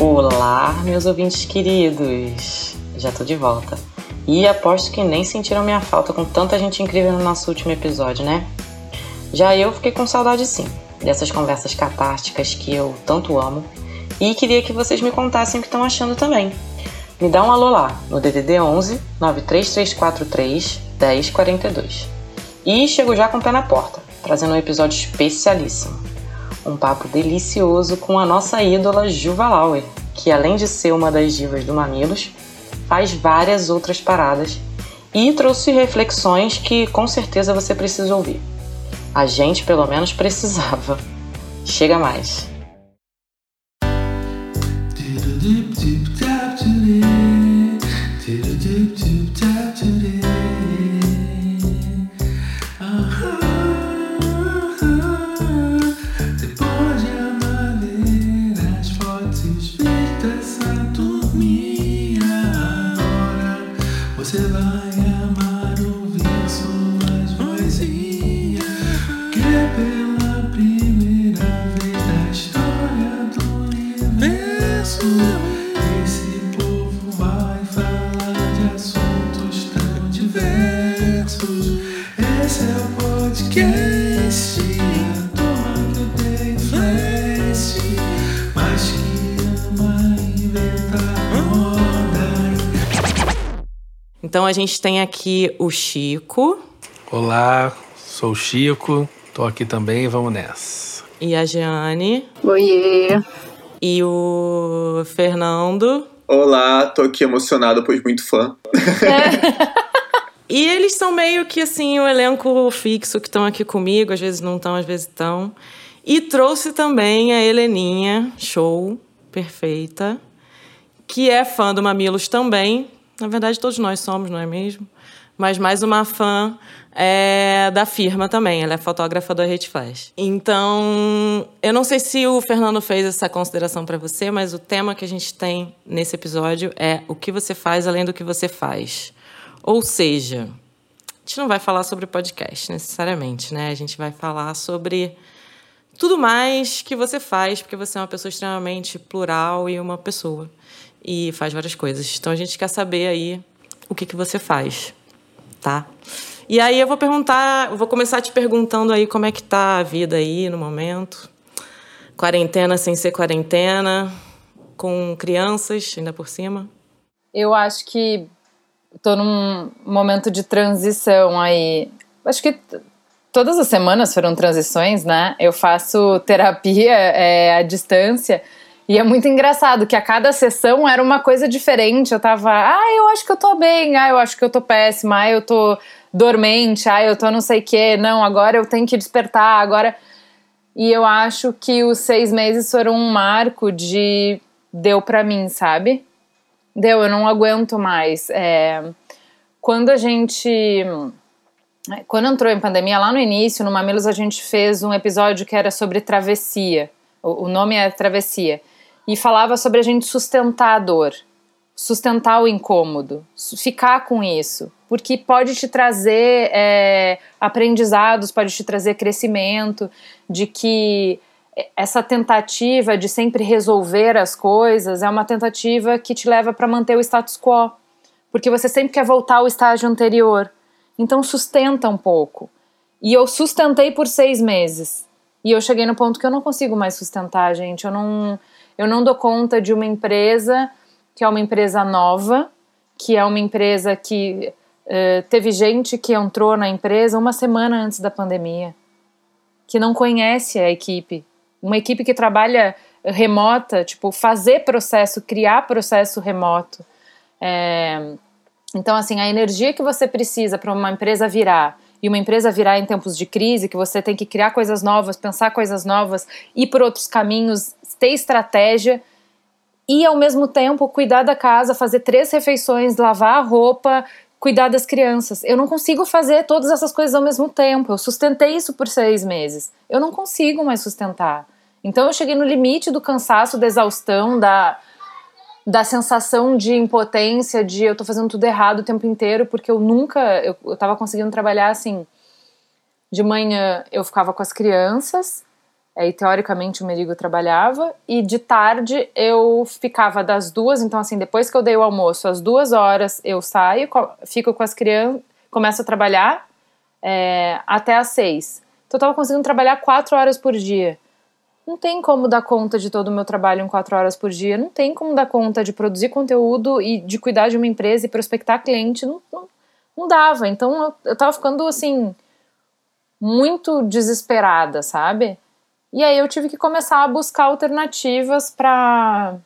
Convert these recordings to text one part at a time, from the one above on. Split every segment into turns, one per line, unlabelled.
Olá, meus ouvintes queridos! Já tô de volta. E aposto que nem sentiram minha falta com tanta gente incrível no nosso último episódio, né? Já eu fiquei com saudade sim, dessas conversas catárticas que eu tanto amo. E queria que vocês me contassem o que estão achando também. Me dá um alô lá no DDD 11 93343 1042. E chego já com o pé na porta, trazendo um episódio especialíssimo um papo delicioso com a nossa ídola Juva Lauer, que além de ser uma das divas do Mamilos, faz várias outras paradas e trouxe reflexões que com certeza você precisa ouvir. A gente pelo menos precisava. Chega mais. Então a gente tem aqui o Chico.
Olá, sou o Chico, tô aqui também, vamos nessa.
E a Jeane.
Oiê.
E o Fernando.
Olá, tô aqui emocionado, pois muito fã. É.
e eles são meio que assim, o elenco fixo que estão aqui comigo, às vezes não estão, às vezes estão. E trouxe também a Heleninha, show, perfeita, que é fã do Mamilos também, na verdade, todos nós somos, não é mesmo? Mas mais uma fã é, da firma também. Ela é fotógrafa da Rede Flash. Então, eu não sei se o Fernando fez essa consideração para você, mas o tema que a gente tem nesse episódio é o que você faz além do que você faz. Ou seja, a gente não vai falar sobre podcast necessariamente, né? A gente vai falar sobre tudo mais que você faz, porque você é uma pessoa extremamente plural e uma pessoa e faz várias coisas. Então a gente quer saber aí o que, que você faz, tá? E aí eu vou perguntar, eu vou começar te perguntando aí como é que tá a vida aí no momento. Quarentena sem ser quarentena, com crianças ainda por cima.
Eu acho que estou num momento de transição aí. Acho que todas as semanas foram transições, né? Eu faço terapia é, à distância e é muito engraçado que a cada sessão era uma coisa diferente. Eu tava, ah, eu acho que eu tô bem, ah, eu acho que eu tô péssima, ah, eu tô dormente, ah, eu tô não sei o quê, não, agora eu tenho que despertar, agora. E eu acho que os seis meses foram um marco de deu pra mim, sabe? Deu, eu não aguento mais. É... Quando a gente. Quando entrou em pandemia, lá no início, no Mamilos, a gente fez um episódio que era sobre travessia. O nome é Travessia e falava sobre a gente sustentar a dor, sustentar o incômodo, ficar com isso, porque pode te trazer é, aprendizados, pode te trazer crescimento, de que essa tentativa de sempre resolver as coisas é uma tentativa que te leva para manter o status quo, porque você sempre quer voltar ao estágio anterior. Então sustenta um pouco. E eu sustentei por seis meses. E eu cheguei no ponto que eu não consigo mais sustentar, gente. Eu não eu não dou conta de uma empresa que é uma empresa nova, que é uma empresa que uh, teve gente que entrou na empresa uma semana antes da pandemia, que não conhece a equipe. Uma equipe que trabalha remota, tipo, fazer processo, criar processo remoto. É, então, assim, a energia que você precisa para uma empresa virar e uma empresa virar em tempos de crise, que você tem que criar coisas novas, pensar coisas novas, ir por outros caminhos, ter estratégia e ao mesmo tempo cuidar da casa, fazer três refeições, lavar a roupa, cuidar das crianças. Eu não consigo fazer todas essas coisas ao mesmo tempo. Eu sustentei isso por seis meses. Eu não consigo mais sustentar. Então eu cheguei no limite do cansaço, da exaustão, da, da sensação de impotência, de eu tô fazendo tudo errado o tempo inteiro, porque eu nunca, eu, eu tava conseguindo trabalhar assim. De manhã eu ficava com as crianças, Aí, teoricamente, o Merigo trabalhava e de tarde eu ficava das duas. Então, assim, depois que eu dei o almoço, às duas horas eu saio, fico com as crianças, começo a trabalhar é, até às seis. Então, eu tava conseguindo trabalhar quatro horas por dia. Não tem como dar conta de todo o meu trabalho em quatro horas por dia. Não tem como dar conta de produzir conteúdo e de cuidar de uma empresa e prospectar cliente. Não, não, não dava. Então, eu, eu tava ficando, assim, muito desesperada, sabe? E aí eu tive que começar a buscar alternativas para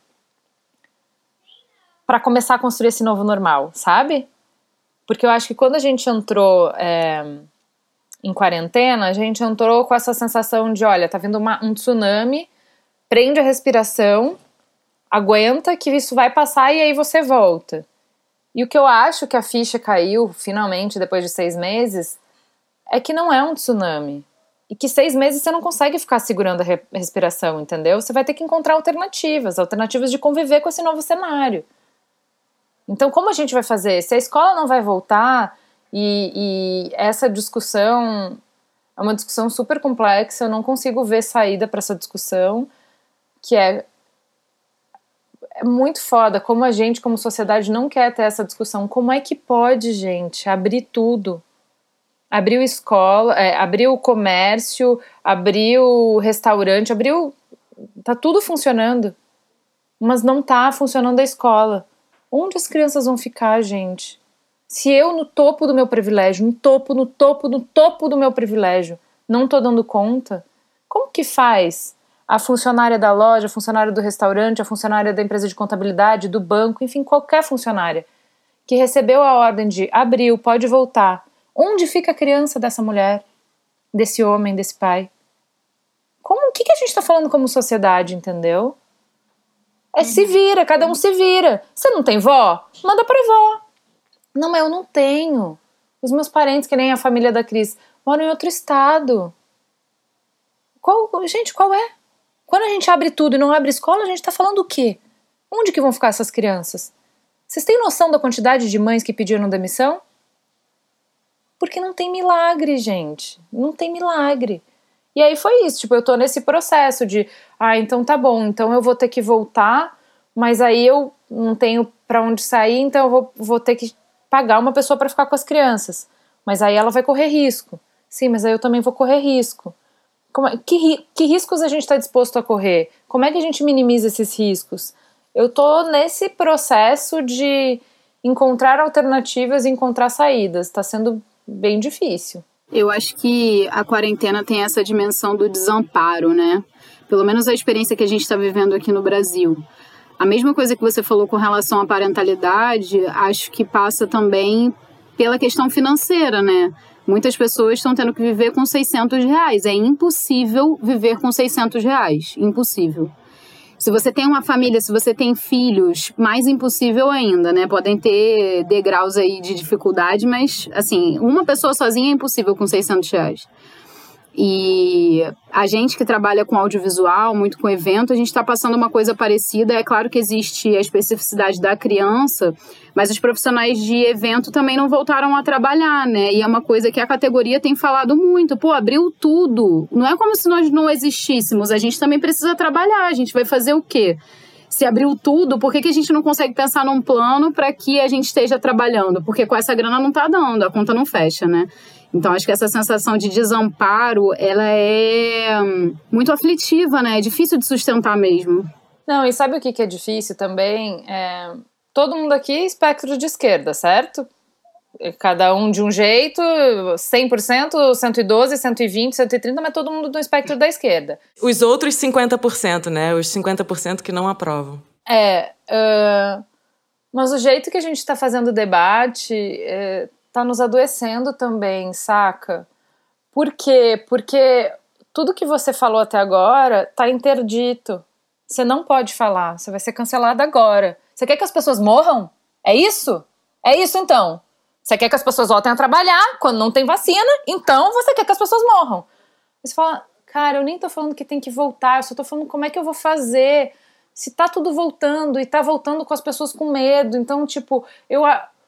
para começar a construir esse novo normal, sabe? Porque eu acho que quando a gente entrou é, em quarentena, a gente entrou com essa sensação de, olha, tá vindo uma, um tsunami, prende a respiração, aguenta que isso vai passar e aí você volta. E o que eu acho que a ficha caiu finalmente depois de seis meses é que não é um tsunami e que seis meses você não consegue ficar segurando a re respiração, entendeu? Você vai ter que encontrar alternativas, alternativas de conviver com esse novo cenário. Então, como a gente vai fazer? Se a escola não vai voltar e, e essa discussão é uma discussão super complexa, eu não consigo ver saída para essa discussão, que é é muito foda como a gente, como sociedade, não quer ter essa discussão. Como é que pode, gente, abrir tudo? Abriu escola, é, abriu comércio, abriu restaurante, abriu. Tá tudo funcionando. Mas não tá funcionando a escola. Onde as crianças vão ficar, gente? Se eu, no topo do meu privilégio, no topo, no topo, no topo do meu privilégio, não tô dando conta, como que faz a funcionária da loja, a funcionária do restaurante, a funcionária da empresa de contabilidade, do banco, enfim, qualquer funcionária que recebeu a ordem de abriu, pode voltar, Onde fica a criança dessa mulher, desse homem, desse pai? Como, o que, que a gente está falando como sociedade, entendeu? É se vira, cada um se vira. Você não tem vó? Manda pra vó. Não, mas eu não tenho. Os meus parentes, que nem a família da Cris, moram em outro estado. Qual, gente, qual é? Quando a gente abre tudo e não abre escola, a gente tá falando o quê? Onde que vão ficar essas crianças? Vocês têm noção da quantidade de mães que pediram demissão? Porque não tem milagre, gente. Não tem milagre. E aí foi isso, tipo, eu tô nesse processo de, ah, então tá bom, então eu vou ter que voltar, mas aí eu não tenho para onde sair, então eu vou, vou ter que pagar uma pessoa para ficar com as crianças. Mas aí ela vai correr risco. Sim, mas aí eu também vou correr risco. Como, é, que, que riscos a gente está disposto a correr? Como é que a gente minimiza esses riscos? Eu tô nesse processo de encontrar alternativas e encontrar saídas. Está sendo bem difícil.
Eu acho que a quarentena tem essa dimensão do desamparo, né? Pelo menos a experiência que a gente está vivendo aqui no Brasil. A mesma coisa que você falou com relação à parentalidade, acho que passa também pela questão financeira, né? Muitas pessoas estão tendo que viver com 600 reais. É impossível viver com 600 reais. Impossível. Se você tem uma família, se você tem filhos, mais impossível ainda, né? Podem ter degraus aí de dificuldade, mas, assim, uma pessoa sozinha é impossível com 600 reais. E a gente que trabalha com audiovisual, muito com evento, a gente está passando uma coisa parecida. É claro que existe a especificidade da criança, mas os profissionais de evento também não voltaram a trabalhar, né? E é uma coisa que a categoria tem falado muito. Pô, abriu tudo. Não é como se nós não existíssemos. A gente também precisa trabalhar. A gente vai fazer o quê? se abriu tudo, por que, que a gente não consegue pensar num plano para que a gente esteja trabalhando? Porque com essa grana não está dando, a conta não fecha, né? Então, acho que essa sensação de desamparo, ela é hum, muito aflitiva, né? É difícil de sustentar mesmo.
Não, e sabe o que, que é difícil também? É... Todo mundo aqui é espectro de esquerda, certo? Cada um de um jeito, 100%, 112, 120, 130, mas todo mundo do espectro da esquerda.
Os outros 50%, né? Os 50% que não aprovam.
É. Uh... Mas o jeito que a gente está fazendo debate é, tá nos adoecendo também, saca? Por quê? Porque tudo que você falou até agora tá interdito. Você não pode falar, você vai ser cancelado agora. Você quer que as pessoas morram? É isso? É isso então. Você quer que as pessoas voltem a trabalhar quando não tem vacina, então você quer que as pessoas morram. Você fala, cara, eu nem tô falando que tem que voltar, eu só tô falando como é que eu vou fazer. Se tá tudo voltando e tá voltando com as pessoas com medo, então, tipo, eu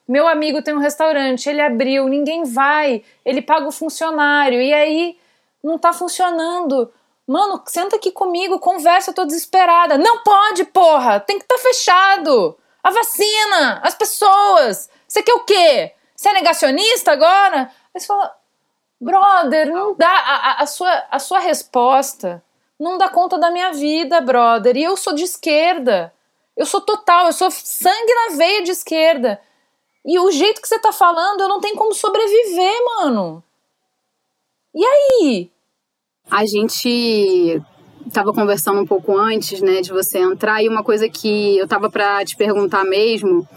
meu amigo tem um restaurante, ele abriu, ninguém vai, ele paga o funcionário, e aí não está funcionando. Mano, senta aqui comigo, conversa, eu tô desesperada. Não pode, porra! Tem que estar tá fechado! A vacina, as pessoas. Você quer o quê? Você é negacionista agora? Aí você fala, brother, não dá. A, a, a, sua, a sua resposta não dá conta da minha vida, brother. E eu sou de esquerda. Eu sou total, eu sou sangue na veia de esquerda. E o jeito que você tá falando, eu não tenho como sobreviver, mano. E aí?
A gente tava conversando um pouco antes, né, de você entrar, e uma coisa que eu tava para te perguntar mesmo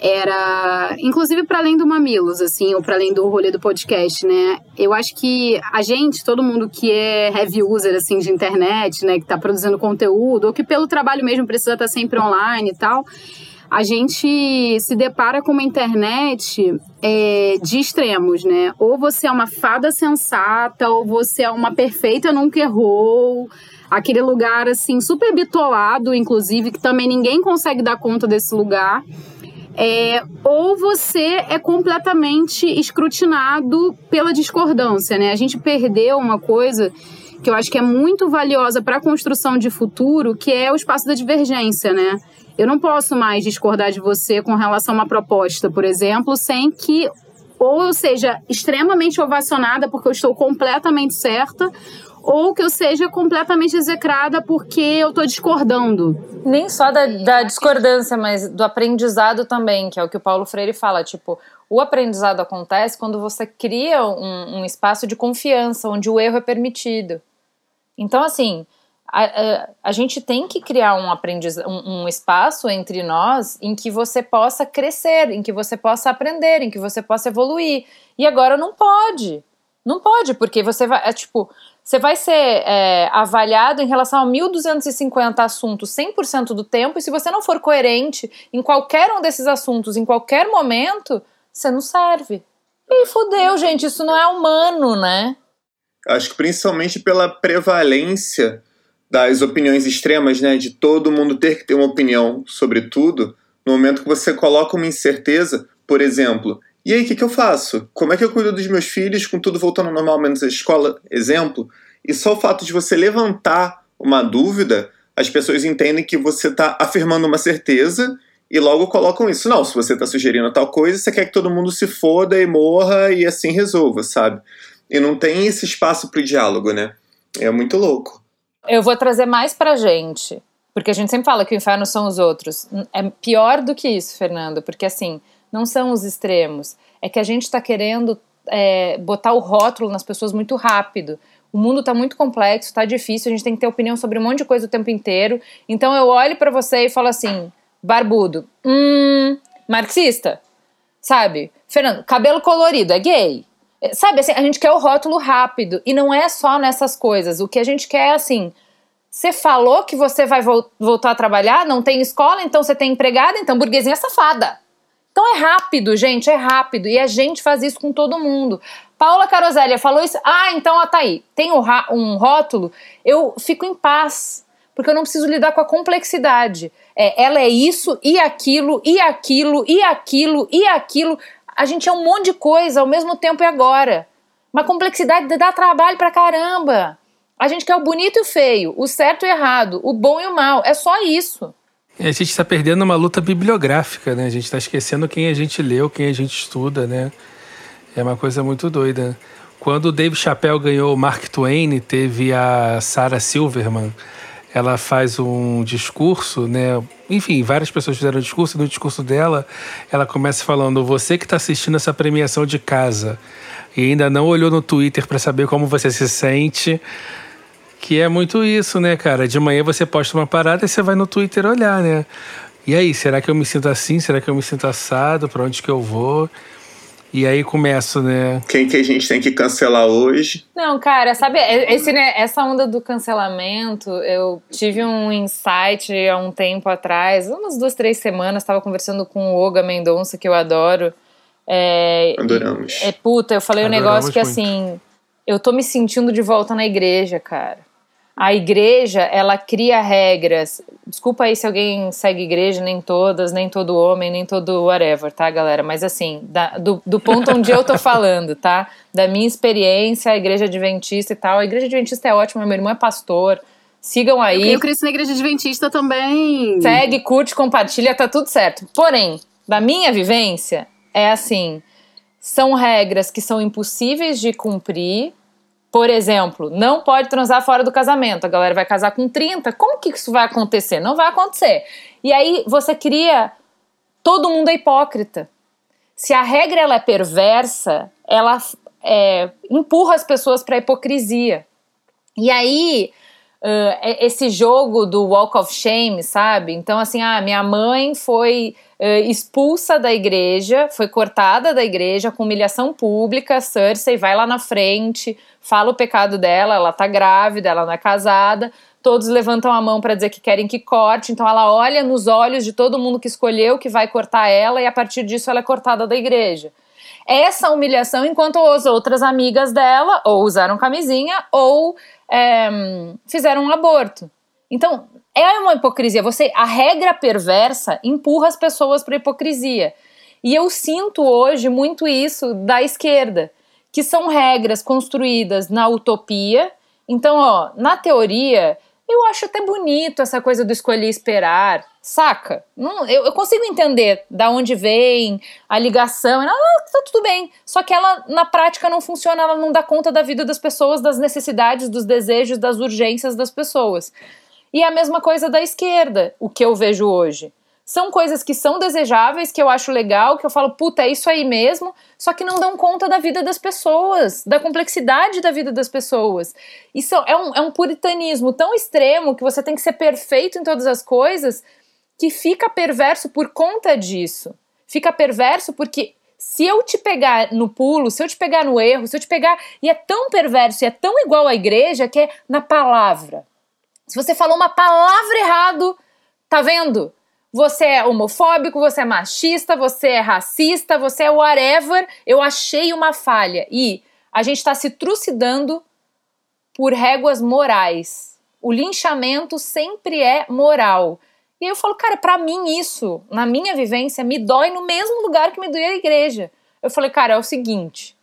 era, inclusive para além do Mamilos, assim, ou para além do rolê do podcast, né? Eu acho que a gente, todo mundo que é heavy user, assim, de internet, né, que tá produzindo conteúdo, ou que pelo trabalho mesmo precisa estar tá sempre online e tal, a gente se depara com uma internet é, de extremos, né? Ou você é uma fada sensata, ou você é uma perfeita nunca errou. Aquele lugar, assim, super bitolado, inclusive, que também ninguém consegue dar conta desse lugar. É, ou você é completamente escrutinado pela discordância, né? A gente perdeu uma coisa que eu acho que é muito valiosa para a construção de futuro, que é o espaço da divergência, né? Eu não posso mais discordar de você com relação a uma proposta, por exemplo, sem que ou eu seja extremamente ovacionada porque eu estou completamente certa, ou que eu seja completamente execrada porque eu estou discordando.
Nem só da, da, discordância, mas do aprendizado também, que é o que o Paulo Freire fala. Tipo, o aprendizado acontece quando você cria um, um espaço de confiança, onde o erro é permitido. Então, assim, a, a, gente tem que criar um, aprendiz, um, um, espaço entre nós em que você possa crescer, em que você possa aprender, em que você possa evoluir. E agora não pode. Não pode, porque você vai. É, tipo, você vai ser é, avaliado em relação a 1.250 assuntos 100% do tempo, e se você não for coerente em qualquer um desses assuntos, em qualquer momento, você não serve. E fudeu, gente, isso não é humano, né?
Acho que principalmente pela prevalência das opiniões extremas, né, de todo mundo ter que ter uma opinião sobre tudo, no momento que você coloca uma incerteza, por exemplo, e aí o que, que eu faço? Como é que eu cuido dos menos filhos com tudo voltando ao normal, menos a escola, exemplo? E só o fato de você levantar uma dúvida, as pessoas entendem que você está afirmando uma certeza e logo colocam isso. Não, se você está sugerindo tal coisa, você quer que todo mundo se foda e morra e assim resolva, sabe? E não tem esse espaço para o diálogo, né? É muito louco.
Eu vou trazer mais pra gente. Porque a gente sempre fala que o inferno são os outros. É pior do que isso, Fernando. Porque assim, não são os extremos. É que a gente está querendo é, botar o rótulo nas pessoas muito rápido. O mundo está muito complexo, está difícil, a gente tem que ter opinião sobre um monte de coisa o tempo inteiro. Então eu olho para você e falo assim: barbudo, hum, marxista, sabe? Fernando, cabelo colorido, é gay. Sabe, assim, a gente quer o rótulo rápido. E não é só nessas coisas. O que a gente quer é assim. Você falou que você vai vo voltar a trabalhar, não tem escola, então você tem empregada, então burguesinha safada. Então é rápido, gente, é rápido. E a gente faz isso com todo mundo. Paula Carosélia falou isso. Ah, então, ó, tá aí. Tem um, um rótulo, eu fico em paz. Porque eu não preciso lidar com a complexidade. É, ela é isso, e aquilo, e aquilo, e aquilo, e aquilo a gente é um monte de coisa ao mesmo tempo e agora. Uma complexidade dá trabalho pra caramba. A gente quer o bonito e o feio, o certo e o errado, o bom e o mal. É só isso.
E a gente está perdendo uma luta bibliográfica, né? A gente está esquecendo quem a gente leu, quem a gente estuda, né? É uma coisa muito doida. Quando o Dave Chappelle ganhou o Mark Twain, teve a Sarah Silverman ela faz um discurso, né? Enfim, várias pessoas fizeram discurso, e no discurso dela, ela começa falando: Você que está assistindo essa premiação de casa e ainda não olhou no Twitter para saber como você se sente. Que é muito isso, né, cara? De manhã você posta uma parada e você vai no Twitter olhar, né? E aí, será que eu me sinto assim? Será que eu me sinto assado? Para onde que eu vou? E aí começa, né?
Quem que a gente tem que cancelar hoje?
Não, cara, sabe, é, esse, né, essa onda do cancelamento, eu tive um insight há um tempo atrás, umas duas, três semanas, estava conversando com o Oga Mendonça, que eu adoro. É,
Adoramos.
É puta, eu falei Adoramos um negócio que muito. assim, eu tô me sentindo de volta na igreja, cara. A igreja, ela cria regras. Desculpa aí se alguém segue igreja, nem todas, nem todo homem, nem todo whatever, tá, galera? Mas assim, da, do, do ponto onde eu tô falando, tá? Da minha experiência, a igreja adventista e tal. A igreja adventista é ótima, meu irmão é pastor. Sigam aí.
Eu cresci na igreja adventista também.
Segue, curte, compartilha, tá tudo certo. Porém, da minha vivência, é assim: são regras que são impossíveis de cumprir por exemplo, não pode transar fora do casamento. A galera vai casar com 30. Como que isso vai acontecer? Não vai acontecer. E aí você cria. Todo mundo é hipócrita. Se a regra ela é perversa, ela é, empurra as pessoas para a hipocrisia. E aí, uh, esse jogo do Walk of Shame, sabe? Então, assim, ah, minha mãe foi uh, expulsa da igreja, foi cortada da igreja com humilhação pública. Cersei vai lá na frente, fala o pecado dela, ela tá grávida, ela não é casada, todos levantam a mão para dizer que querem que corte, então ela olha nos olhos de todo mundo que escolheu que vai cortar ela e a partir disso ela é cortada da igreja. Essa humilhação, enquanto as outras amigas dela ou usaram camisinha ou é, fizeram um aborto. Então, é uma hipocrisia. Você, a regra perversa empurra as pessoas para a hipocrisia. E eu sinto hoje muito isso da esquerda que são regras construídas na utopia. Então, ó, na teoria, eu acho até bonito essa coisa do escolher esperar, saca? Não, eu, eu, consigo entender da onde vem a ligação, ah, tá tudo bem. Só que ela, na prática, não funciona, ela não dá conta da vida das pessoas, das necessidades, dos desejos, das urgências das pessoas. E a mesma coisa da esquerda, o que eu vejo hoje. São coisas que são desejáveis, que eu acho legal, que eu falo, puta, é isso aí mesmo, só que não dão conta da vida das pessoas, da complexidade da vida das pessoas. Isso é um, é um puritanismo tão extremo que você tem que ser perfeito em todas as coisas que fica perverso por conta disso. Fica perverso porque se eu te pegar no pulo, se eu te pegar no erro, se eu te pegar. E é tão perverso e é tão igual à igreja que é na palavra. Se você falou uma palavra errado, tá vendo? Você é homofóbico, você é machista, você é racista, você é whatever, eu achei uma falha. E a gente está se trucidando por réguas morais. O linchamento sempre é moral. E aí eu falo, cara, para mim isso, na minha vivência, me dói no mesmo lugar que me doía a igreja. Eu falei, cara, é o seguinte,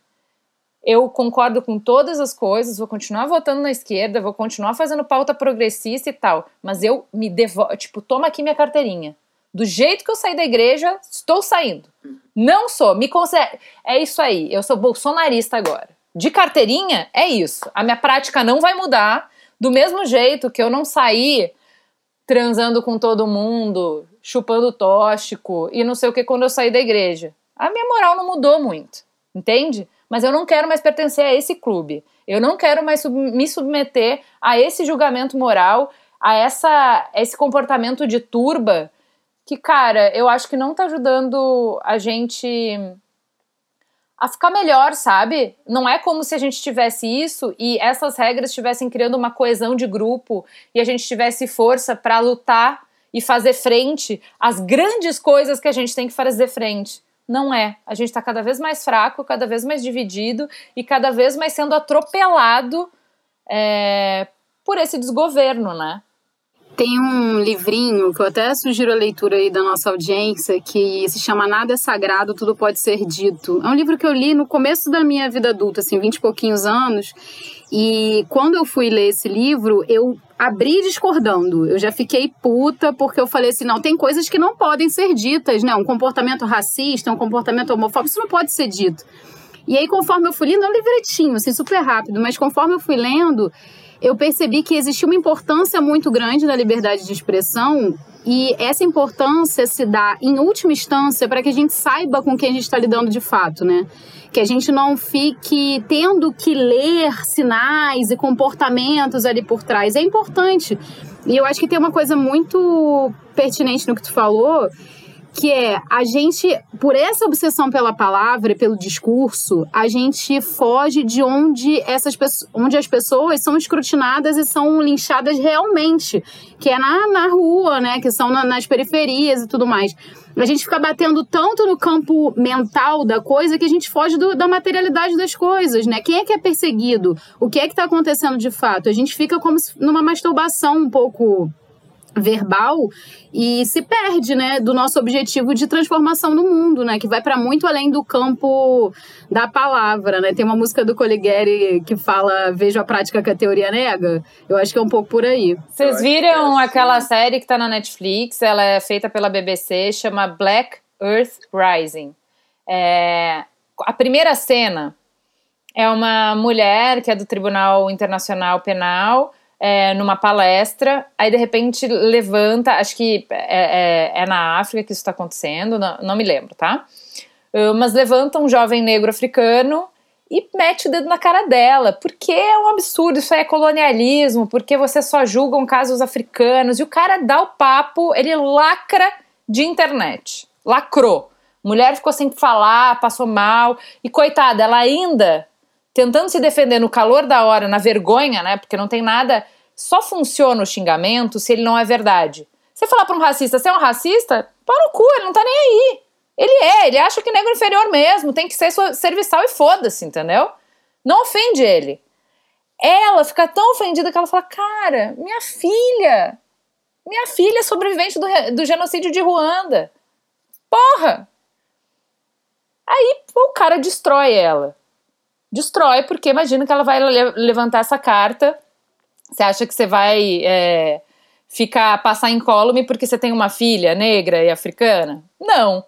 eu concordo com todas as coisas, vou continuar votando na esquerda, vou continuar fazendo pauta progressista e tal, mas eu me devo, tipo, toma aqui minha carteirinha. Do jeito que eu saí da igreja, estou saindo. Não sou, me considero. É isso aí, eu sou bolsonarista agora. De carteirinha, é isso. A minha prática não vai mudar. Do mesmo jeito que eu não saí transando com todo mundo, chupando tóxico e não sei o que quando eu saí da igreja. A minha moral não mudou muito, entende? Mas eu não quero mais pertencer a esse clube. Eu não quero mais sub me submeter a esse julgamento moral, a essa, a esse comportamento de turba que, cara, eu acho que não tá ajudando a gente a ficar melhor, sabe? Não é como se a gente tivesse isso e essas regras estivessem criando uma coesão de grupo e a gente tivesse força para lutar e fazer frente às grandes coisas que a gente tem que fazer frente. Não é. A gente está cada vez mais fraco, cada vez mais dividido e cada vez mais sendo atropelado é, por esse desgoverno, né?
Tem um livrinho que eu até sugiro a leitura aí da nossa audiência, que se chama Nada é Sagrado, Tudo Pode Ser Dito. É um livro que eu li no começo da minha vida adulta, assim, vinte e pouquinhos anos. E quando eu fui ler esse livro, eu abri discordando. Eu já fiquei puta porque eu falei assim: não, tem coisas que não podem ser ditas, né? Um comportamento racista, um comportamento homofóbico, isso não pode ser dito. E aí, conforme eu fui lendo, é um livretinho, assim, super rápido, mas conforme eu fui lendo, eu percebi que existia uma importância muito grande da liberdade de expressão e essa importância se dá, em última instância, para que a gente saiba com quem a gente está lidando de fato, né? Que a gente não fique tendo que ler sinais e comportamentos ali por trás. É importante. E eu acho que tem uma coisa muito pertinente no que tu falou, que é a gente, por essa obsessão pela palavra e pelo discurso, a gente foge de onde essas onde as pessoas são escrutinadas e são linchadas realmente, que é na, na rua, né, que são na, nas periferias e tudo mais. A gente fica batendo tanto no campo mental da coisa que a gente foge do, da materialidade das coisas, né? Quem é que é perseguido? O que é que está acontecendo de fato? A gente fica como numa masturbação um pouco verbal e se perde, né, do nosso objetivo de transformação do mundo, né, que vai para muito além do campo da palavra, né? Tem uma música do Coligueri que fala "Vejo a prática que a teoria nega". Eu acho que é um pouco por aí.
Vocês viram é assim. aquela série que tá na Netflix? Ela é feita pela BBC, chama Black Earth Rising. É... a primeira cena é uma mulher que é do Tribunal Internacional Penal é, numa palestra, aí de repente levanta, acho que é, é, é na África que isso está acontecendo, não, não, me lembro, tá? Uh, mas levanta um jovem negro africano e mete o dedo na cara dela, porque é um absurdo, isso é colonialismo, porque você só julgam casos africanos, e o cara dá o papo, ele lacra de internet, lacrou. Mulher ficou sem falar, passou mal, e coitada, ela ainda tentando se defender no calor da hora, na vergonha, né? Porque não tem nada. Só funciona o xingamento se ele não é verdade. Você falar para um racista, você é um racista? Para no cu, ele não tá nem aí. Ele é, ele acha que negro é inferior mesmo, tem que ser serviçal e foda-se, entendeu? Não ofende ele. Ela fica tão ofendida que ela fala: Cara, minha filha, minha filha é sobrevivente do, do genocídio de Ruanda. Porra! Aí o cara destrói ela destrói, porque imagina que ela vai levantar essa carta. Você acha que você vai é, ficar, passar incólume porque você tem uma filha negra e africana? Não.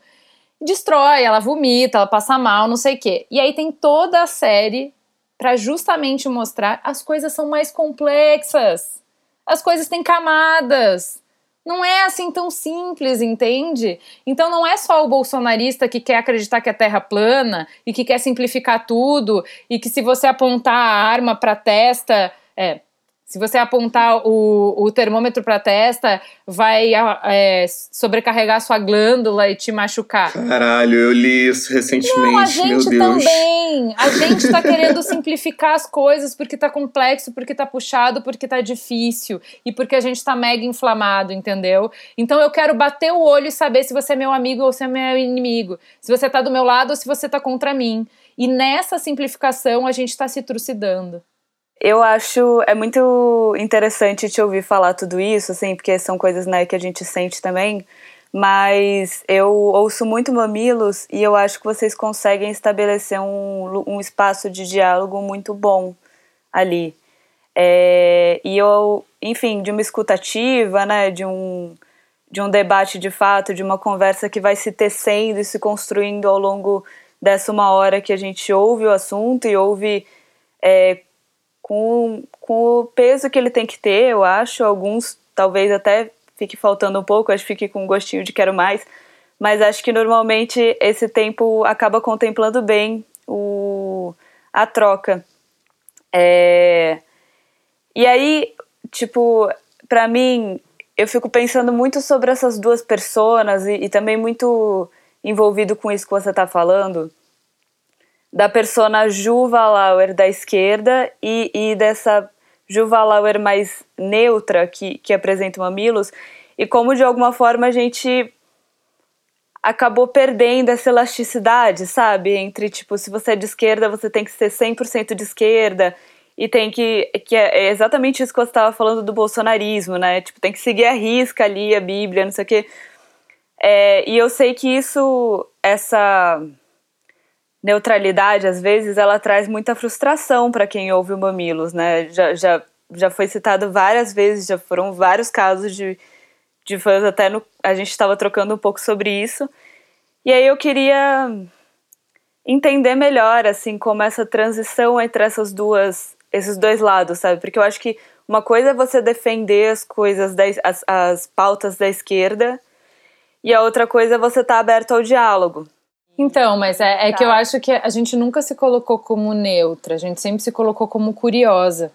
Destrói, ela vomita, ela passa mal, não sei o quê. E aí tem toda a série para justamente mostrar as coisas são mais complexas. As coisas têm camadas. Não é assim tão simples, entende? Então não é só o bolsonarista que quer acreditar que a Terra é plana e que quer simplificar tudo e que se você apontar a arma para a testa, é, se você apontar o, o termômetro para a testa, vai é, sobrecarregar sua glândula e te machucar.
Caralho, eu li isso recentemente. Não,
a gente também. A gente tá querendo simplificar as coisas porque tá complexo, porque tá puxado, porque tá difícil e porque a gente tá mega inflamado, entendeu? Então eu quero bater o olho e saber se você é meu amigo ou se é meu inimigo, se você tá do meu lado ou se você tá contra mim. E nessa simplificação a gente tá se trucidando.
Eu acho é muito interessante te ouvir falar tudo isso, assim, porque são coisas né, que a gente sente também. Mas eu ouço muito Mamilos e eu acho que vocês conseguem estabelecer um, um espaço de diálogo muito bom ali. É, e eu, enfim, de uma escutativa, né, de um, de um debate de fato, de uma conversa que vai se tecendo e se construindo ao longo dessa uma hora que a gente ouve o assunto e ouve é, com, com o peso que ele tem que ter, eu acho. Alguns talvez até fique faltando um pouco, acho que fique com um gostinho de quero mais. Mas acho que normalmente esse tempo acaba contemplando bem o, a troca. É, e aí, tipo, para mim, eu fico pensando muito sobre essas duas personas e, e também muito envolvido com isso que você está falando da persona Juva Lauer da esquerda e, e dessa Juva Lauer mais neutra que, que apresenta o Mamilos e como de alguma forma a gente acabou perdendo essa elasticidade, sabe? Entre, tipo, se você é de esquerda, você tem que ser 100% de esquerda e tem que... que é exatamente isso que você estava falando do bolsonarismo, né? Tipo, tem que seguir a risca ali, a Bíblia, não sei o quê. É, e eu sei que isso, essa neutralidade, às vezes, ela traz muita frustração para quem ouve o Mamilos, né? Já, já, já foi citado várias vezes, já foram vários casos de, de fãs, até no, a gente estava trocando um pouco sobre isso. E aí eu queria entender melhor, assim, como essa transição entre essas duas, esses dois lados, sabe? Porque eu acho que uma coisa é você defender as coisas, da, as, as pautas da esquerda, e a outra coisa é você estar tá aberto ao diálogo.
Então, mas é, é tá. que eu acho que a gente nunca se colocou como neutra, a gente sempre se colocou como curiosa.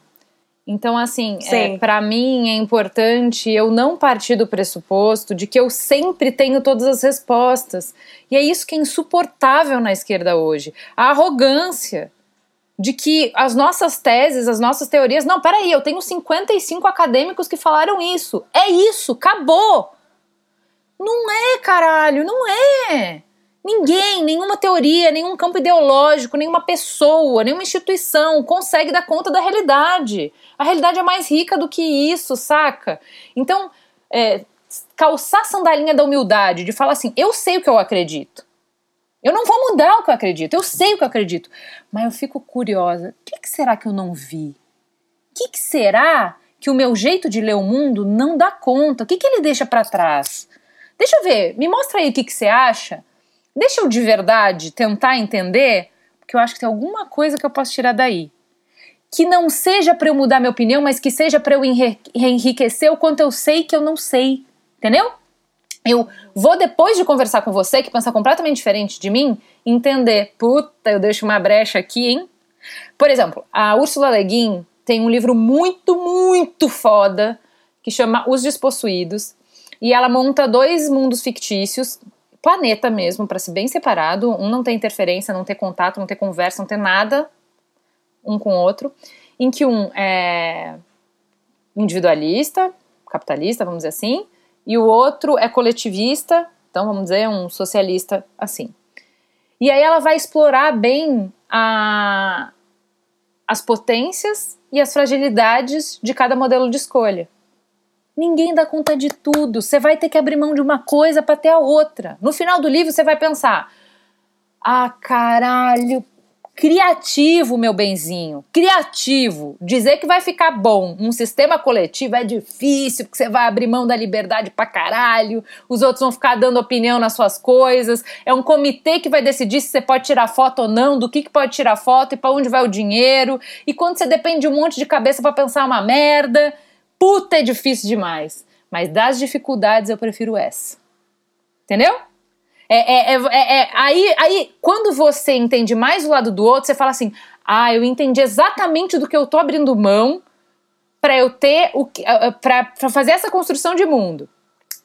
Então, assim, é, para mim é importante eu não partir do pressuposto de que eu sempre tenho todas as respostas. E é isso que é insuportável na esquerda hoje. A arrogância de que as nossas teses, as nossas teorias. Não, peraí, eu tenho 55 acadêmicos que falaram isso. É isso, acabou! Não é, caralho, não é! Ninguém, nenhuma teoria, nenhum campo ideológico, nenhuma pessoa, nenhuma instituição consegue dar conta da realidade. A realidade é mais rica do que isso, saca? Então, é, calçar a sandalinha da humildade, de falar assim: eu sei o que eu acredito. Eu não vou mudar o que eu acredito, eu sei o que eu acredito. Mas eu fico curiosa: o que, que será que eu não vi? O que, que será que o meu jeito de ler o mundo não dá conta? O que, que ele deixa para trás? Deixa eu ver, me mostra aí o que, que você acha. Deixa eu de verdade tentar entender, porque eu acho que tem alguma coisa que eu posso tirar daí. Que não seja para eu mudar minha opinião, mas que seja para eu enriquecer o quanto eu sei que eu não sei. Entendeu? Eu vou, depois de conversar com você, que pensa completamente diferente de mim, entender. Puta, eu deixo uma brecha aqui, hein? Por exemplo, a Úrsula Le Guin tem um livro muito, muito foda que chama Os Despossuídos. E ela monta dois mundos fictícios, planeta mesmo, para ser bem separado. Um não tem interferência, não ter contato, não ter conversa, não ter nada um com o outro. Em que um é individualista, capitalista, vamos dizer assim, e o outro é coletivista, então vamos dizer um socialista assim. E aí ela vai explorar bem a, as potências e as fragilidades de cada modelo de escolha. Ninguém dá conta de tudo. Você vai ter que abrir mão de uma coisa para ter a outra. No final do livro você vai pensar: "Ah, caralho, Criativo, meu benzinho, criativo. Dizer que vai ficar bom um sistema coletivo é difícil, porque você vai abrir mão da liberdade pra caralho, os outros vão ficar dando opinião nas suas coisas. É um comitê que vai decidir se você pode tirar foto ou não, do que, que pode tirar foto e para onde vai o dinheiro. E quando você depende de um monte de cabeça para pensar uma merda, puta, é difícil demais. Mas das dificuldades eu prefiro essa. Entendeu? É, é, é, é, é, aí, aí, quando você entende mais o lado do outro, você fala assim: ah, eu entendi exatamente do que eu tô abrindo mão para eu ter o para fazer essa construção de mundo.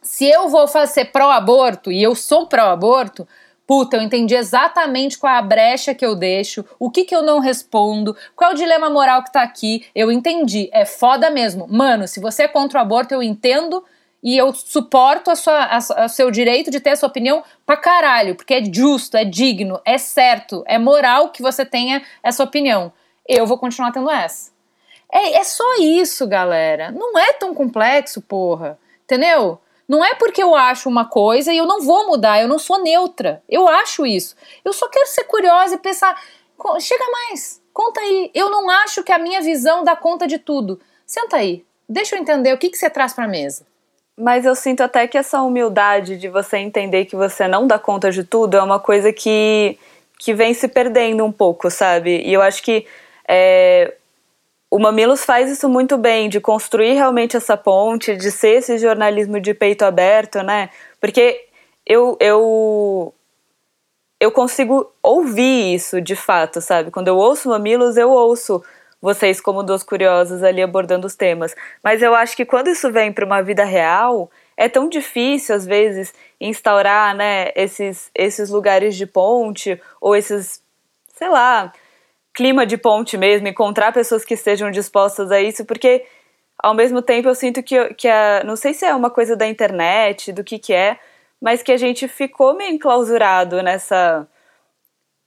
Se eu vou fazer pró-aborto e eu sou pró-aborto, puta, eu entendi exatamente qual é a brecha que eu deixo, o que que eu não respondo, qual é o dilema moral que tá aqui. Eu entendi, é foda mesmo. Mano, se você é contra o aborto, eu entendo e eu suporto a a, a seu direito de ter a sua opinião pra caralho, porque é justo, é digno, é certo, é moral que você tenha essa opinião. Eu vou continuar tendo essa. É, é só isso, galera. Não é tão complexo, porra. Entendeu? Não é porque eu acho uma coisa e eu não vou mudar, eu não sou neutra. Eu acho isso. Eu só quero ser curiosa e pensar. Chega mais, conta aí. Eu não acho que a minha visão dá conta de tudo. Senta aí, deixa eu entender o que, que você traz pra mesa.
Mas eu sinto até que essa humildade de você entender que você não dá conta de tudo é uma coisa que, que vem se perdendo um pouco, sabe? E eu acho que é, o Mamilos faz isso muito bem, de construir realmente essa ponte, de ser esse jornalismo de peito aberto, né? Porque eu, eu, eu consigo ouvir isso de fato, sabe? Quando eu ouço Mamilos, eu ouço vocês como duas curiosas ali abordando os temas. Mas eu acho que quando isso vem para uma vida real, é tão difícil às vezes instaurar, né, esses esses lugares de ponte ou esses, sei lá, clima de ponte mesmo, encontrar pessoas que estejam dispostas a isso, porque ao mesmo tempo eu sinto que, que a, não sei se é uma coisa da internet, do que que é, mas que a gente ficou meio enclausurado nessa,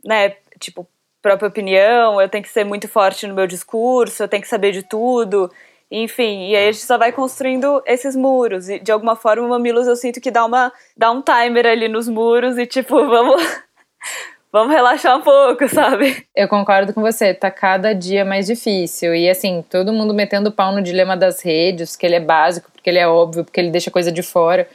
né, tipo, própria opinião, eu tenho que ser muito forte no meu discurso, eu tenho que saber de tudo. Enfim, e aí a gente só vai construindo esses muros. E de alguma forma o Mamilos eu sinto que dá, uma, dá um timer ali nos muros e tipo, vamos. Vamos relaxar um pouco, sabe?
Eu concordo com você, tá cada dia mais difícil. E assim, todo mundo metendo pau no dilema das redes, que ele é básico, porque ele é óbvio, porque ele deixa coisa de fora.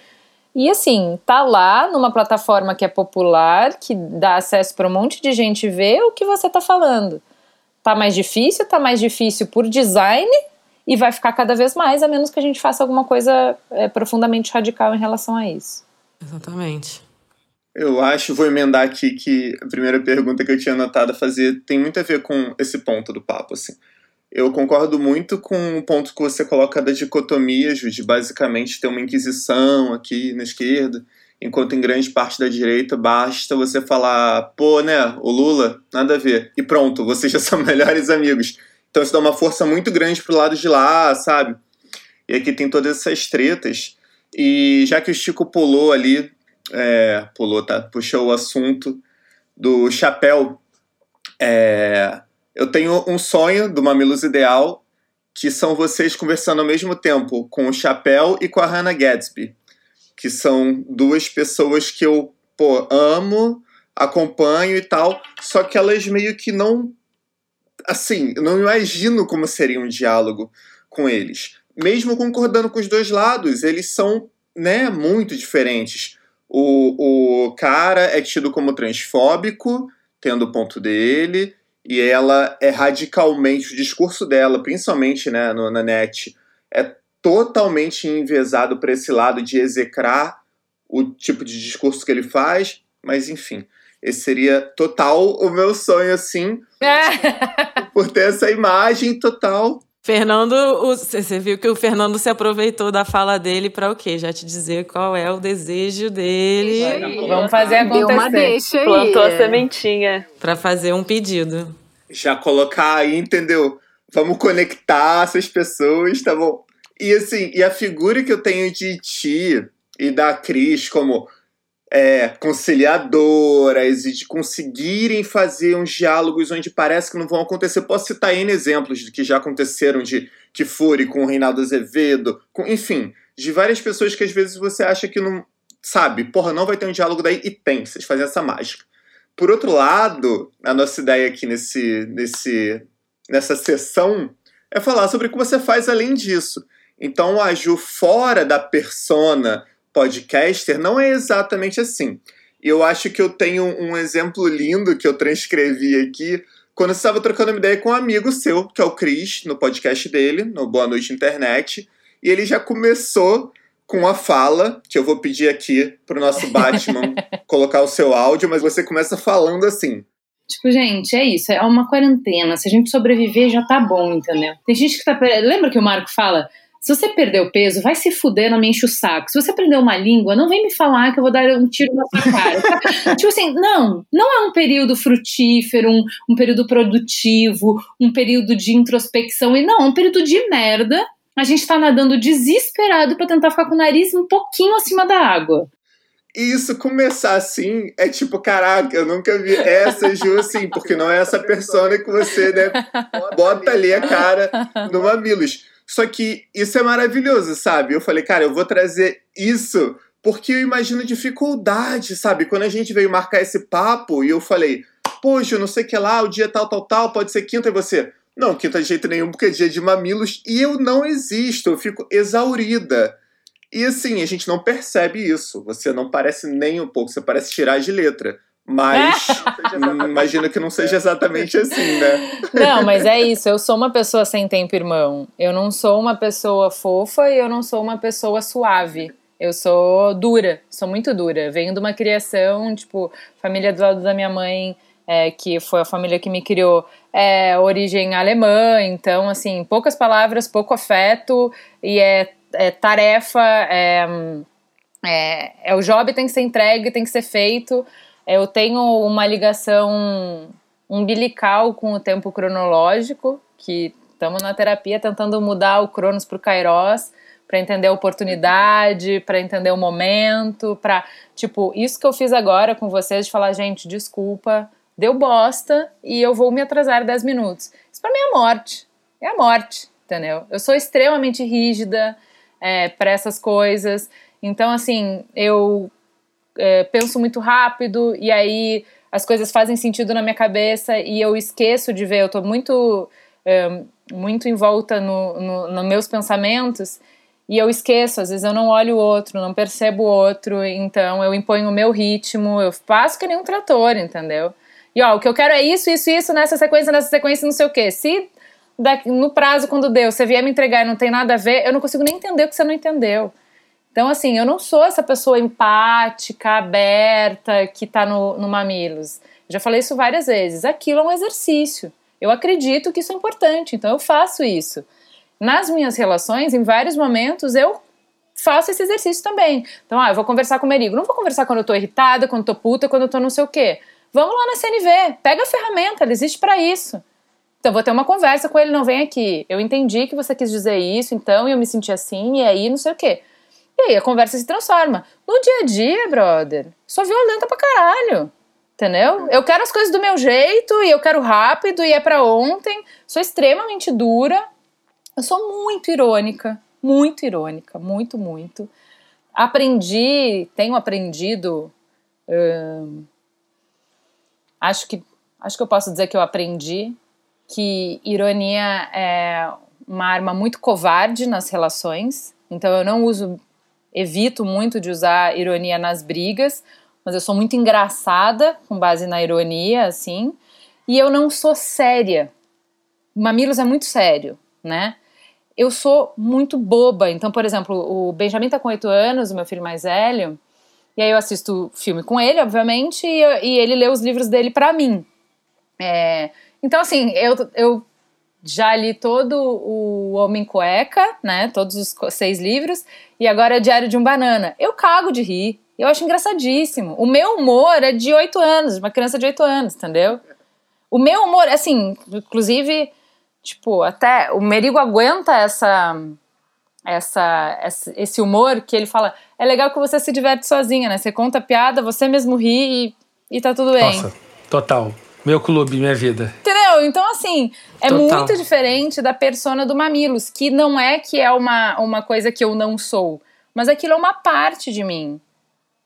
E assim, tá lá numa plataforma que é popular, que dá acesso para um monte de gente ver o que você tá falando. Tá mais difícil, tá mais difícil por design e vai ficar cada vez mais, a menos que a gente faça alguma coisa é, profundamente radical em relação a isso.
Exatamente.
Eu acho, vou emendar aqui que a primeira pergunta que eu tinha anotado a fazer tem muito a ver com esse ponto do papo, assim. Eu concordo muito com o ponto que você coloca da dicotomia, Ju, de basicamente ter uma inquisição aqui na esquerda, enquanto em grande parte da direita basta você falar, pô, né, o Lula, nada a ver. E pronto, vocês já são melhores amigos. Então isso dá uma força muito grande pro lado de lá, sabe? E aqui tem todas essas tretas. E já que o Chico pulou ali, é, pulou, tá? Puxou o assunto do chapéu. É, eu tenho um sonho do Mamilos Ideal, que são vocês conversando ao mesmo tempo com o Chapéu e com a Hannah Gadsby, que são duas pessoas que eu pô, amo, acompanho e tal, só que elas meio que não. Assim, não imagino como seria um diálogo com eles. Mesmo concordando com os dois lados, eles são né, muito diferentes. O, o cara é tido como transfóbico, tendo o ponto dele e ela é radicalmente, o discurso dela, principalmente né, no, na net, é totalmente envezado para esse lado de execrar o tipo de discurso que ele faz, mas enfim, esse seria total o meu sonho, assim, por ter essa imagem total
Fernando, você viu que o Fernando se aproveitou da fala dele para o quê? Já te dizer qual é o desejo dele.
Vamos fazer acontecer. Deu uma
deixa aí. Plantou a sementinha.
Para fazer um pedido.
Já colocar aí, entendeu? Vamos conectar essas pessoas, tá bom? E assim, e a figura que eu tenho de ti e da Cris como é, conciliadoras e de conseguirem fazer uns diálogos onde parece que não vão acontecer. Posso citar N exemplos de que já aconteceram de que fure com o Reinaldo Azevedo, com, enfim, de várias pessoas que às vezes você acha que não. Sabe, porra, não vai ter um diálogo daí e tem, vocês fazem essa mágica. Por outro lado, a nossa ideia aqui nesse, nesse, nessa sessão é falar sobre o que você faz além disso. Então, a Ju, fora da persona podcaster não é exatamente assim. Eu acho que eu tenho um exemplo lindo que eu transcrevi aqui quando você estava trocando uma ideia com um amigo seu, que é o Cris, no podcast dele, no Boa Noite Internet, e ele já começou com a fala, que eu vou pedir aqui pro nosso Batman colocar o seu áudio, mas você começa falando assim.
Tipo, gente, é isso, é uma quarentena. Se a gente sobreviver, já tá bom, entendeu? Tem gente que tá. Lembra que o Marco fala? Se você perdeu peso, vai se fuder, não me enche o saco. Se você aprendeu uma língua, não vem me falar que eu vou dar um tiro na sua cara. tipo assim, não, não é um período frutífero, um, um período produtivo, um período de introspecção, e não, é um período de merda. A gente tá nadando desesperado para tentar ficar com o nariz um pouquinho acima da água.
E isso começar assim é tipo, caraca, eu nunca vi essa Ju assim, porque não é essa persona que você, né, bota ali a cara no Mamilos. Só que isso é maravilhoso, sabe? Eu falei, cara, eu vou trazer isso porque eu imagino dificuldade, sabe? Quando a gente veio marcar esse papo e eu falei, poxa, não sei o que lá, o dia tal, tal, tal, pode ser quinta e você. Não, quinta de jeito nenhum, porque é dia de mamilos e eu não existo, eu fico exaurida. E assim, a gente não percebe isso. Você não parece nem um pouco, você parece tirar de letra. Mas imagino que não seja exatamente assim, né?
Não, mas é isso. Eu sou uma pessoa sem tempo, irmão. Eu não sou uma pessoa fofa e eu não sou uma pessoa suave. Eu sou dura, sou muito dura. Venho de uma criação, tipo, família do lado da minha mãe, é, que foi a família que me criou, é origem alemã. Então, assim, poucas palavras, pouco afeto e é, é tarefa. É, é, é o job tem que ser entregue, tem que ser feito. Eu tenho uma ligação umbilical com o tempo cronológico, que estamos na terapia tentando mudar o Cronos para o Kairos, para entender a oportunidade, para entender o momento, para tipo, isso que eu fiz agora com vocês de falar, gente, desculpa, deu bosta e eu vou me atrasar 10 minutos. Isso para mim é morte. É a morte, entendeu? Eu sou extremamente rígida é, para essas coisas. Então, assim, eu é, penso muito rápido e aí as coisas fazem sentido na minha cabeça e eu esqueço de ver, eu estou muito, é, muito em volta nos no, no meus pensamentos e eu esqueço, às vezes eu não olho o outro, não percebo o outro, então eu imponho o meu ritmo, eu passo que nem um trator, entendeu? E ó, o que eu quero é isso, isso, isso, nessa sequência, nessa sequência, não sei o quê. Se no prazo, quando deu, você vier me entregar e não tem nada a ver, eu não consigo nem entender o que você não entendeu. Então, assim, eu não sou essa pessoa empática, aberta, que tá no, no Mamilos. já falei isso várias vezes. Aquilo é um exercício. Eu acredito que isso é importante, então eu faço isso. Nas minhas relações, em vários momentos, eu faço esse exercício também. Então, ah, eu vou conversar com o Merigo. Não vou conversar quando eu tô irritada, quando eu tô puta, quando eu tô não sei o quê. Vamos lá na CNV, pega a ferramenta, ela existe para isso. Então, vou ter uma conversa com ele, não vem aqui. Eu entendi que você quis dizer isso, então, eu me senti assim, e aí não sei o quê. Aí a conversa se transforma. No dia a dia, brother, sou violenta pra caralho. Entendeu? Eu quero as coisas do meu jeito e eu quero rápido e é para ontem. Sou extremamente dura. Eu sou muito irônica, muito irônica, muito, muito. Aprendi, tenho aprendido. Hum, acho que acho que eu posso dizer que eu aprendi que ironia é uma arma muito covarde nas relações. Então eu não uso, evito muito de usar ironia nas brigas, mas eu sou muito engraçada com base na ironia, assim. E eu não sou séria. Mamilos é muito sério, né? Eu sou muito boba. Então, por exemplo, o Benjamin tá com oito anos, o meu filho mais velho, e aí eu assisto filme com ele, obviamente, e, e ele lê os livros dele para mim. É, então, assim, eu, eu já li todo o Homem Cueca, né? Todos os seis livros, e agora é Diário de um Banana. Eu cago de rir. Eu acho engraçadíssimo. O meu humor é de oito anos, de uma criança de oito anos, entendeu? O meu humor, assim, inclusive, tipo, até o Merigo aguenta essa, essa, esse humor que ele fala. É legal que você se diverte sozinha, né? Você conta piada, você mesmo ri e, e tá tudo bem.
Nossa, total. Meu clube, minha vida.
Entendeu? Então, assim, é Total. muito diferente da persona do Mamilos, que não é que é uma, uma coisa que eu não sou, mas aquilo é uma parte de mim.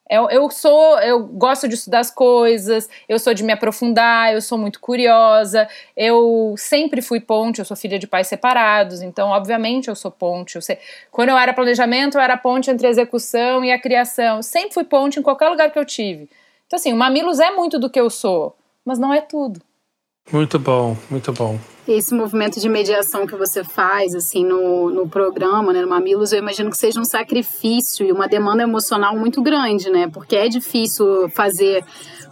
Eu, eu sou, eu gosto de estudar as coisas, eu sou de me aprofundar, eu sou muito curiosa, eu sempre fui ponte, eu sou filha de pais separados, então, obviamente, eu sou ponte. Eu sei, quando eu era planejamento, eu era ponte entre a execução e a criação. Sempre fui ponte em qualquer lugar que eu tive. Então, assim, o Mamilos é muito do que eu sou mas não é tudo.
Muito bom, muito bom.
Esse movimento de mediação que você faz, assim, no, no programa, né, no Mamilos, eu imagino que seja um sacrifício e uma demanda emocional muito grande, né? Porque é difícil fazer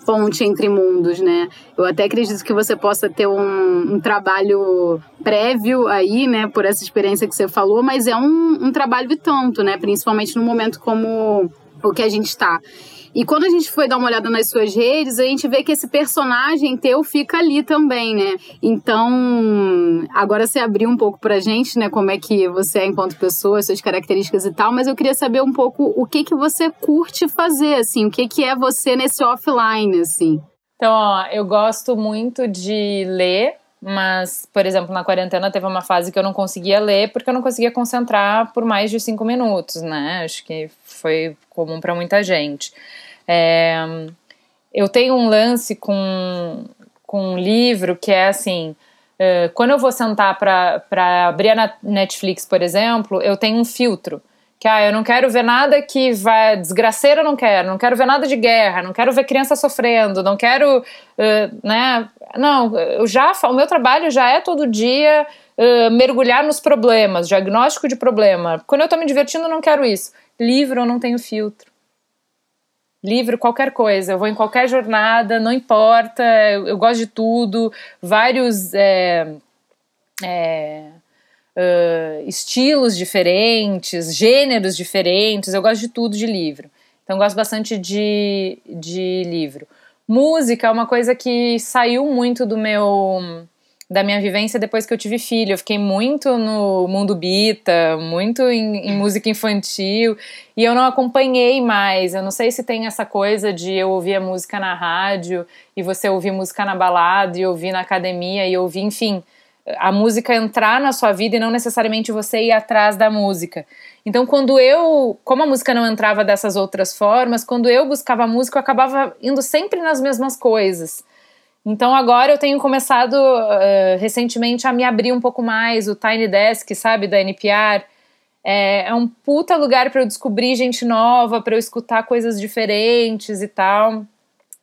ponte entre mundos, né? Eu até acredito que você possa ter um, um, trabalho prévio aí, né, por essa experiência que você falou, mas é um, um trabalho e tanto, né? Principalmente num momento como o que a gente está. E quando a gente foi dar uma olhada nas suas redes, a gente vê que esse personagem teu fica ali também, né? Então, agora você abriu um pouco pra gente, né, como é que você é enquanto pessoa, suas características e tal, mas eu queria saber um pouco o que que você curte fazer, assim, o que que é você nesse offline, assim.
Então, ó, eu gosto muito de ler, mas, por exemplo, na quarentena teve uma fase que eu não conseguia ler porque eu não conseguia concentrar por mais de cinco minutos, né? Acho que foi comum para muita gente. É, eu tenho um lance com, com um livro que é assim. Uh, quando eu vou sentar para abrir a Netflix, por exemplo, eu tenho um filtro. Que, ah, eu não quero ver nada que vai. Desgraceira eu não quero, não quero ver nada de guerra, não quero ver criança sofrendo, não quero. Uh, né? Não, eu já. O meu trabalho já é todo dia uh, mergulhar nos problemas, diagnóstico de problema. Quando eu tô me divertindo, eu não quero isso. Livro eu não tenho filtro livro, qualquer coisa. Eu vou em qualquer jornada, não importa, eu, eu gosto de tudo. Vários é, é, uh, estilos diferentes, gêneros diferentes, eu gosto de tudo de livro. Então, gosto bastante de, de livro. Música é uma coisa que saiu muito do meu da minha vivência depois que eu tive filho. Eu fiquei muito no mundo bita, muito em, em, música infantil, e eu não acompanhei mais. Eu não sei se tem essa coisa de eu ouvir a música na rádio e você ouvir música na balada e ouvir na academia e ouvir, enfim, a música entrar na sua vida e não necessariamente você ir atrás da música. Então, quando eu, como a música não entrava dessas outras formas, quando eu buscava música, eu acabava indo sempre nas mesmas coisas. Então agora eu tenho começado uh, recentemente a me abrir um pouco mais. O Tiny Desk, sabe, da NPR, é, é um puta lugar para eu descobrir gente nova, para eu escutar coisas diferentes e tal.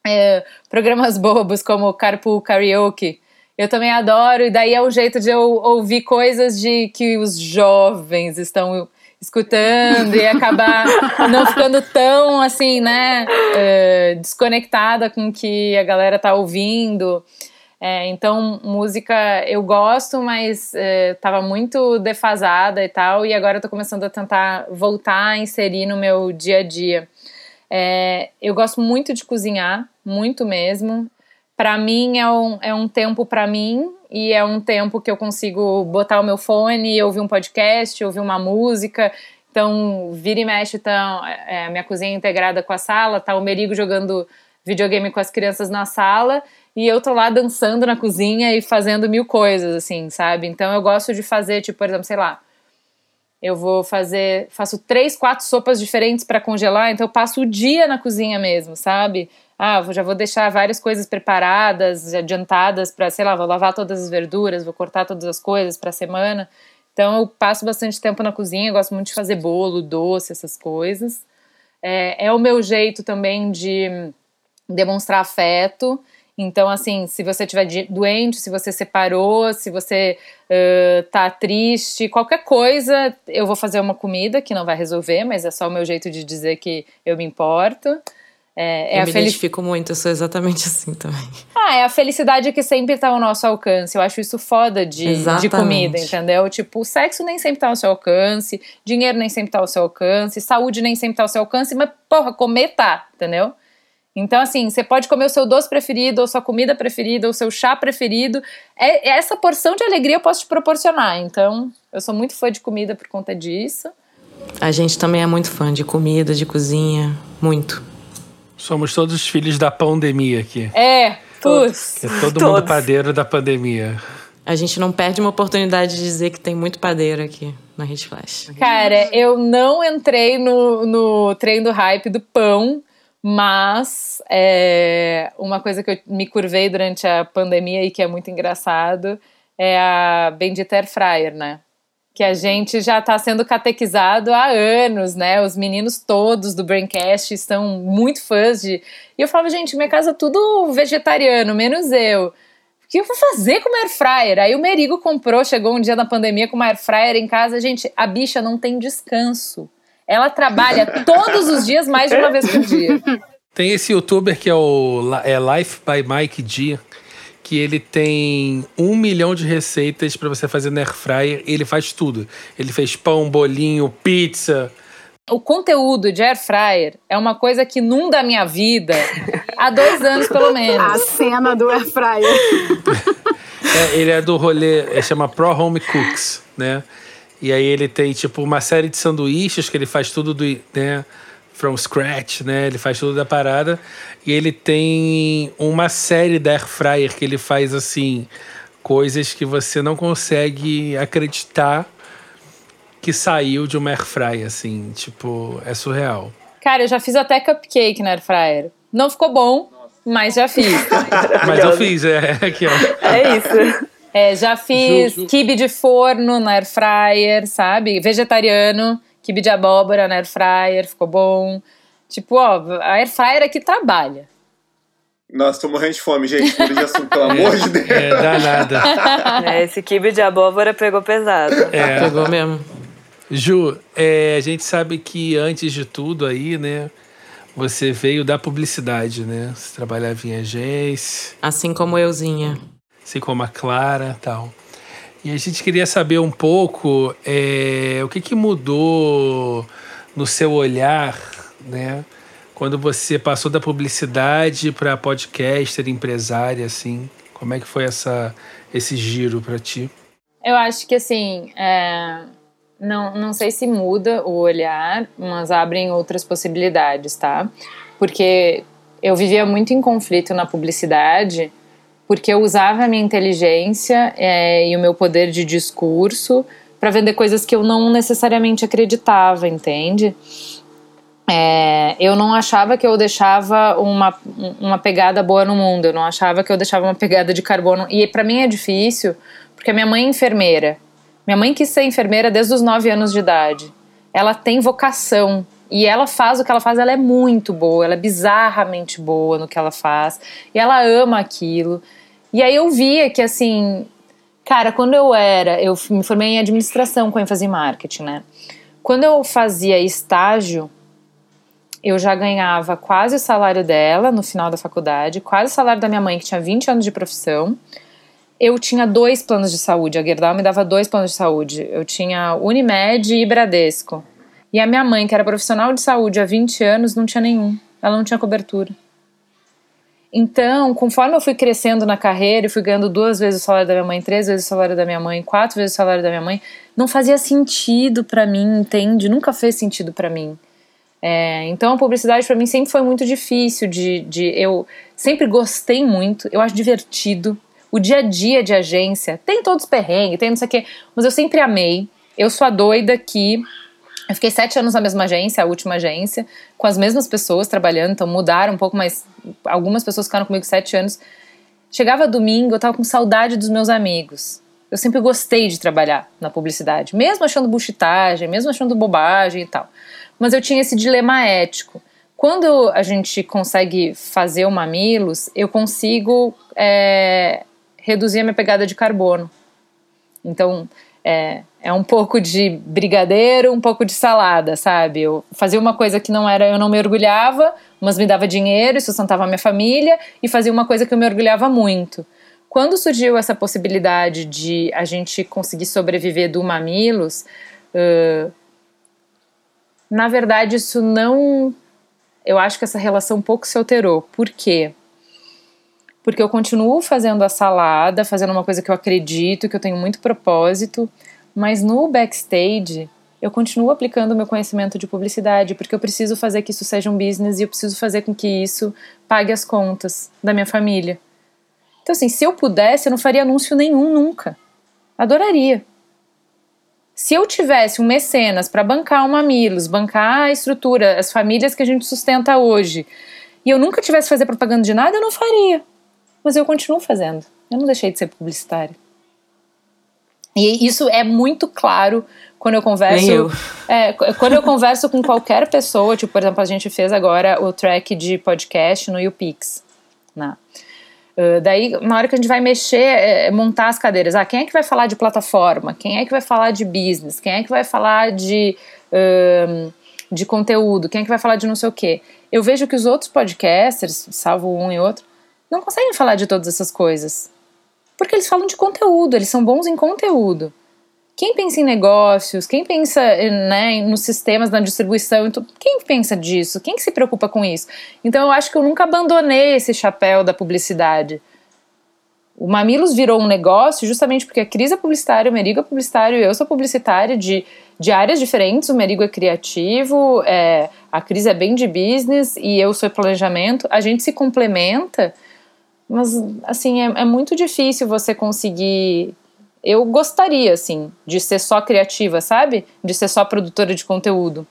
É, programas bobos como Carpool Karaoke. Eu também adoro, e daí é o jeito de eu ouvir coisas de que os jovens estão escutando e acabar não ficando tão assim, né, uh, desconectada com o que a galera tá ouvindo. É, então, música eu gosto, mas é, muito defasada e tal, e agora eu tô começando a tentar voltar a inserir no meu dia a dia. É, eu gosto muito de cozinhar, muito mesmo. Para mim é um, é um tempo para mim e é um tempo que eu consigo botar o meu fone, ouvir um podcast, ouvir uma música. Então, vira e mexe, então, é, minha cozinha é integrada com a sala, tá o Merigo jogando videogame com as crianças na sala e eu tô lá dançando na cozinha e fazendo mil coisas, assim, sabe? Então eu gosto de fazer, tipo, por exemplo, sei lá, eu vou fazer, faço três, quatro sopas diferentes para congelar, então eu passo o dia na cozinha mesmo, sabe? Ah, já vou deixar várias coisas preparadas, adiantadas para, sei lá, vou lavar todas as verduras, vou cortar todas as coisas para semana. Então eu passo bastante tempo na cozinha, gosto muito de fazer bolo, doce, essas coisas. É, é o meu jeito também de demonstrar afeto. Então, assim, se você estiver doente, se você separou, se você uh, tá triste, qualquer coisa, eu vou fazer uma comida que não vai resolver, mas é só o meu jeito de dizer que eu me importo.
É, é eu me felic... identifico muito, eu sou exatamente assim também.
Ah, é a felicidade que sempre tá ao nosso alcance. Eu acho isso foda de, de comida, entendeu? Tipo, o sexo nem sempre tá ao seu alcance, dinheiro nem sempre tá ao seu alcance, saúde nem sempre tá ao seu alcance, mas, porra, comer tá, entendeu? Então, assim, você pode comer o seu doce preferido, ou sua comida preferida, ou seu chá preferido. É, essa porção de alegria eu posso te proporcionar. Então, eu sou muito fã de comida por conta disso.
A gente também é muito fã de comida, de cozinha. Muito.
Somos todos filhos da pandemia aqui.
É, todos.
É todo todos. mundo padeiro da pandemia.
A gente não perde uma oportunidade de dizer que tem muito padeiro aqui na Rede Flash.
Cara, eu não entrei no, no trem do hype do pão mas é, uma coisa que eu me curvei durante a pandemia e que é muito engraçado é a bendita Air Fryer, né? Que a gente já está sendo catequizado há anos, né? Os meninos todos do Braincast estão muito fãs de. E eu falava, gente, minha casa é tudo vegetariano, menos eu. O que eu vou fazer com uma air fryer? Aí o Merigo comprou, chegou um dia na pandemia com uma air fryer em casa. Gente, a bicha não tem descanso. Ela trabalha todos os dias mais de uma vez por dia.
Tem esse youtuber que é o é Life by Mike G, que ele tem um milhão de receitas para você fazer na air fryer. Ele faz tudo. Ele fez pão, bolinho, pizza.
O conteúdo de air fryer é uma coisa que inunda a minha vida há dois anos pelo menos.
A cena do air fryer.
é, ele é do rolê, é, chama Pro Home Cooks, né? E aí ele tem, tipo, uma série de sanduíches que ele faz tudo do, né, from scratch, né? Ele faz tudo da parada. E ele tem uma série da Air Fryer que ele faz, assim, coisas que você não consegue acreditar que saiu de uma Air Fryer, assim. Tipo, é surreal.
Cara, eu já fiz até cupcake na Air Fryer. Não ficou bom, mas já fiz.
mas eu fiz, é. Aqui, ó.
É isso.
É, já fiz kibe de forno na air fryer, sabe? Vegetariano, kibe de abóbora na air fryer, ficou bom. Tipo, ó, a air fryer aqui trabalha.
Nossa, tô morrendo de fome, gente. Por de assunto, pelo amor de Deus.
É, dá nada.
É, esse kibe de abóbora pegou pesado.
É. Pegou mesmo.
Ju, é, a gente sabe que antes de tudo aí, né? Você veio da publicidade, né? Você trabalhava em agência.
Assim como euzinha
assim como a Clara tal. E a gente queria saber um pouco é, o que, que mudou no seu olhar, né? Quando você passou da publicidade para podcaster, empresária, assim, como é que foi essa, esse giro para ti?
Eu acho que assim, é, não, não sei se muda o olhar, mas abrem outras possibilidades, tá? Porque eu vivia muito em conflito na publicidade porque eu usava a minha inteligência é, e o meu poder de discurso para vender coisas que eu não necessariamente acreditava, entende? É, eu não achava que eu deixava uma, uma pegada boa no mundo, eu não achava que eu deixava uma pegada de carbono. E para mim é difícil, porque a minha mãe é enfermeira. Minha mãe quis ser enfermeira desde os 9 anos de idade. Ela tem vocação e ela faz o que ela faz, ela é muito boa, ela é bizarramente boa no que ela faz. E ela ama aquilo. E aí eu via que, assim, cara, quando eu era, eu me formei em administração com ênfase em marketing, né? Quando eu fazia estágio, eu já ganhava quase o salário dela no final da faculdade, quase o salário da minha mãe, que tinha 20 anos de profissão. Eu tinha dois planos de saúde, a Gerdau me dava dois planos de saúde. Eu tinha Unimed e Bradesco. E a minha mãe, que era profissional de saúde há 20 anos, não tinha nenhum. Ela não tinha cobertura. Então, conforme eu fui crescendo na carreira e fui ganhando duas vezes o salário da minha mãe, três vezes o salário da minha mãe, quatro vezes o salário da minha mãe, não fazia sentido para mim, entende? Nunca fez sentido para mim. É, então a publicidade para mim sempre foi muito difícil de, de eu sempre gostei muito, eu acho divertido. O dia a dia de agência tem todos os perrengues, tem não sei o quê, mas eu sempre amei. Eu sou a doida que eu fiquei sete anos na mesma agência, a última agência, com as mesmas pessoas trabalhando, então mudaram um pouco, mas algumas pessoas ficaram comigo sete anos. Chegava domingo, eu tava com saudade dos meus amigos. Eu sempre gostei de trabalhar na publicidade, mesmo achando buchitagem, mesmo achando bobagem e tal. Mas eu tinha esse dilema ético. Quando a gente consegue fazer o Mamilos, eu consigo é, reduzir a minha pegada de carbono. Então, é, é um pouco de brigadeiro, um pouco de salada, sabe? Eu fazia uma coisa que não era, eu não me orgulhava, mas me dava dinheiro e sustentava a minha família, e fazia uma coisa que eu me orgulhava muito. Quando surgiu essa possibilidade de a gente conseguir sobreviver do Mamilos, uh, na verdade isso não. Eu acho que essa relação um pouco se alterou. Por quê? Porque eu continuo fazendo a salada, fazendo uma coisa que eu acredito, que eu tenho muito propósito, mas no backstage eu continuo aplicando o meu conhecimento de publicidade, porque eu preciso fazer que isso seja um business e eu preciso fazer com que isso pague as contas da minha família. Então, assim, se eu pudesse, eu não faria anúncio nenhum nunca. Adoraria. Se eu tivesse um mecenas para bancar o Mamilos, bancar a estrutura, as famílias que a gente sustenta hoje, e eu nunca tivesse fazer propaganda de nada, eu não faria mas eu continuo fazendo. Eu não deixei de ser publicitária. E isso é muito claro quando eu converso.
Nem eu.
É, quando eu converso com qualquer pessoa, tipo, por exemplo, a gente fez agora o track de podcast no YouPix. Né? Uh, daí, na hora que a gente vai mexer, é, montar as cadeiras, ah, quem é que vai falar de plataforma? Quem é que vai falar de business? Quem é que vai falar de, uh, de conteúdo? Quem é que vai falar de não sei o quê? Eu vejo que os outros podcasters, salvo um e outro, não conseguem falar de todas essas coisas. Porque eles falam de conteúdo, eles são bons em conteúdo. Quem pensa em negócios, quem pensa né, nos sistemas, na distribuição, quem pensa disso? Quem se preocupa com isso? Então eu acho que eu nunca abandonei esse chapéu da publicidade. O Mamilos virou um negócio justamente porque a Cris é publicitária, o Merigo é publicitário, eu sou publicitária de, de áreas diferentes. O Merigo é criativo, é, a Cris é bem de business e eu sou planejamento. A gente se complementa mas, assim, é, é muito difícil você conseguir eu gostaria, assim, de ser só criativa, sabe? De ser só produtora de conteúdo.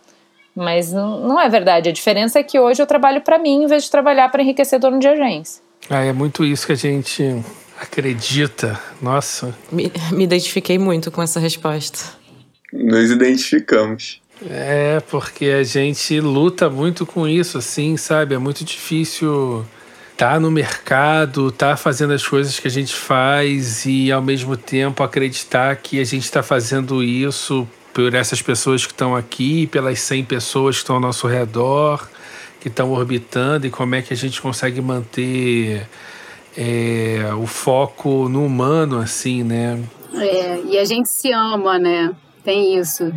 Mas não, é verdade. A diferença é que hoje eu trabalho para mim em vez de trabalhar para enriquecer dono de agência.
Ah, é muito isso que a gente acredita. Nossa.
Me, me identifiquei muito com essa resposta.
Nos identificamos.
É, porque a gente luta muito com isso, assim, sabe? É muito difícil tá no mercado, tá fazendo as coisas que a gente faz e ao mesmo tempo acreditar que a gente está fazendo isso por essas pessoas que estão aqui, pelas 100 pessoas que estão ao nosso redor, que estão orbitando e como é que a gente consegue manter é, o foco no humano, assim, né?
É, e a gente se ama, né? Tem isso.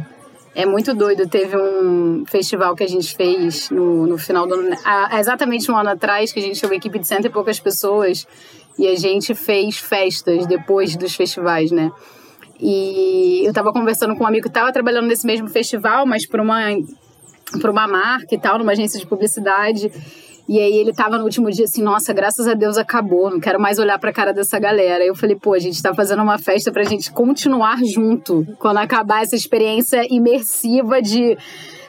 É muito doido. Teve um festival que a gente fez no, no final do ano, exatamente um ano atrás, que a gente tinha uma equipe de cento e poucas pessoas e a gente fez festas depois dos festivais, né? E eu estava conversando com um amigo que estava trabalhando nesse mesmo festival, mas para uma, para uma marca e tal, numa agência de publicidade. E aí ele tava no último dia assim, nossa, graças a Deus acabou, não quero mais olhar pra cara dessa galera. Eu falei, pô, a gente tá fazendo uma festa pra gente continuar junto quando acabar essa experiência imersiva de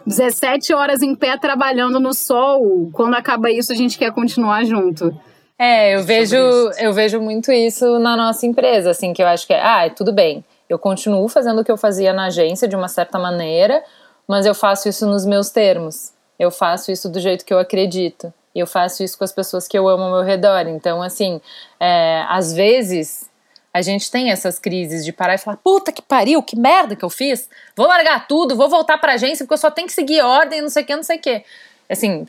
17 horas em pé trabalhando no sol. Quando acaba isso, a gente quer continuar junto.
É, eu vejo, eu vejo muito isso na nossa empresa, assim, que eu acho que é, ah, tudo bem. Eu continuo fazendo o que eu fazia na agência de uma certa maneira, mas eu faço isso nos meus termos. Eu faço isso do jeito que eu acredito. E eu faço isso com as pessoas que eu amo ao meu redor. Então, assim, é, às vezes a gente tem essas crises de parar e falar: puta que pariu, que merda que eu fiz. Vou largar tudo, vou voltar pra agência porque eu só tenho que seguir ordem, não sei o que, não sei o que. Assim,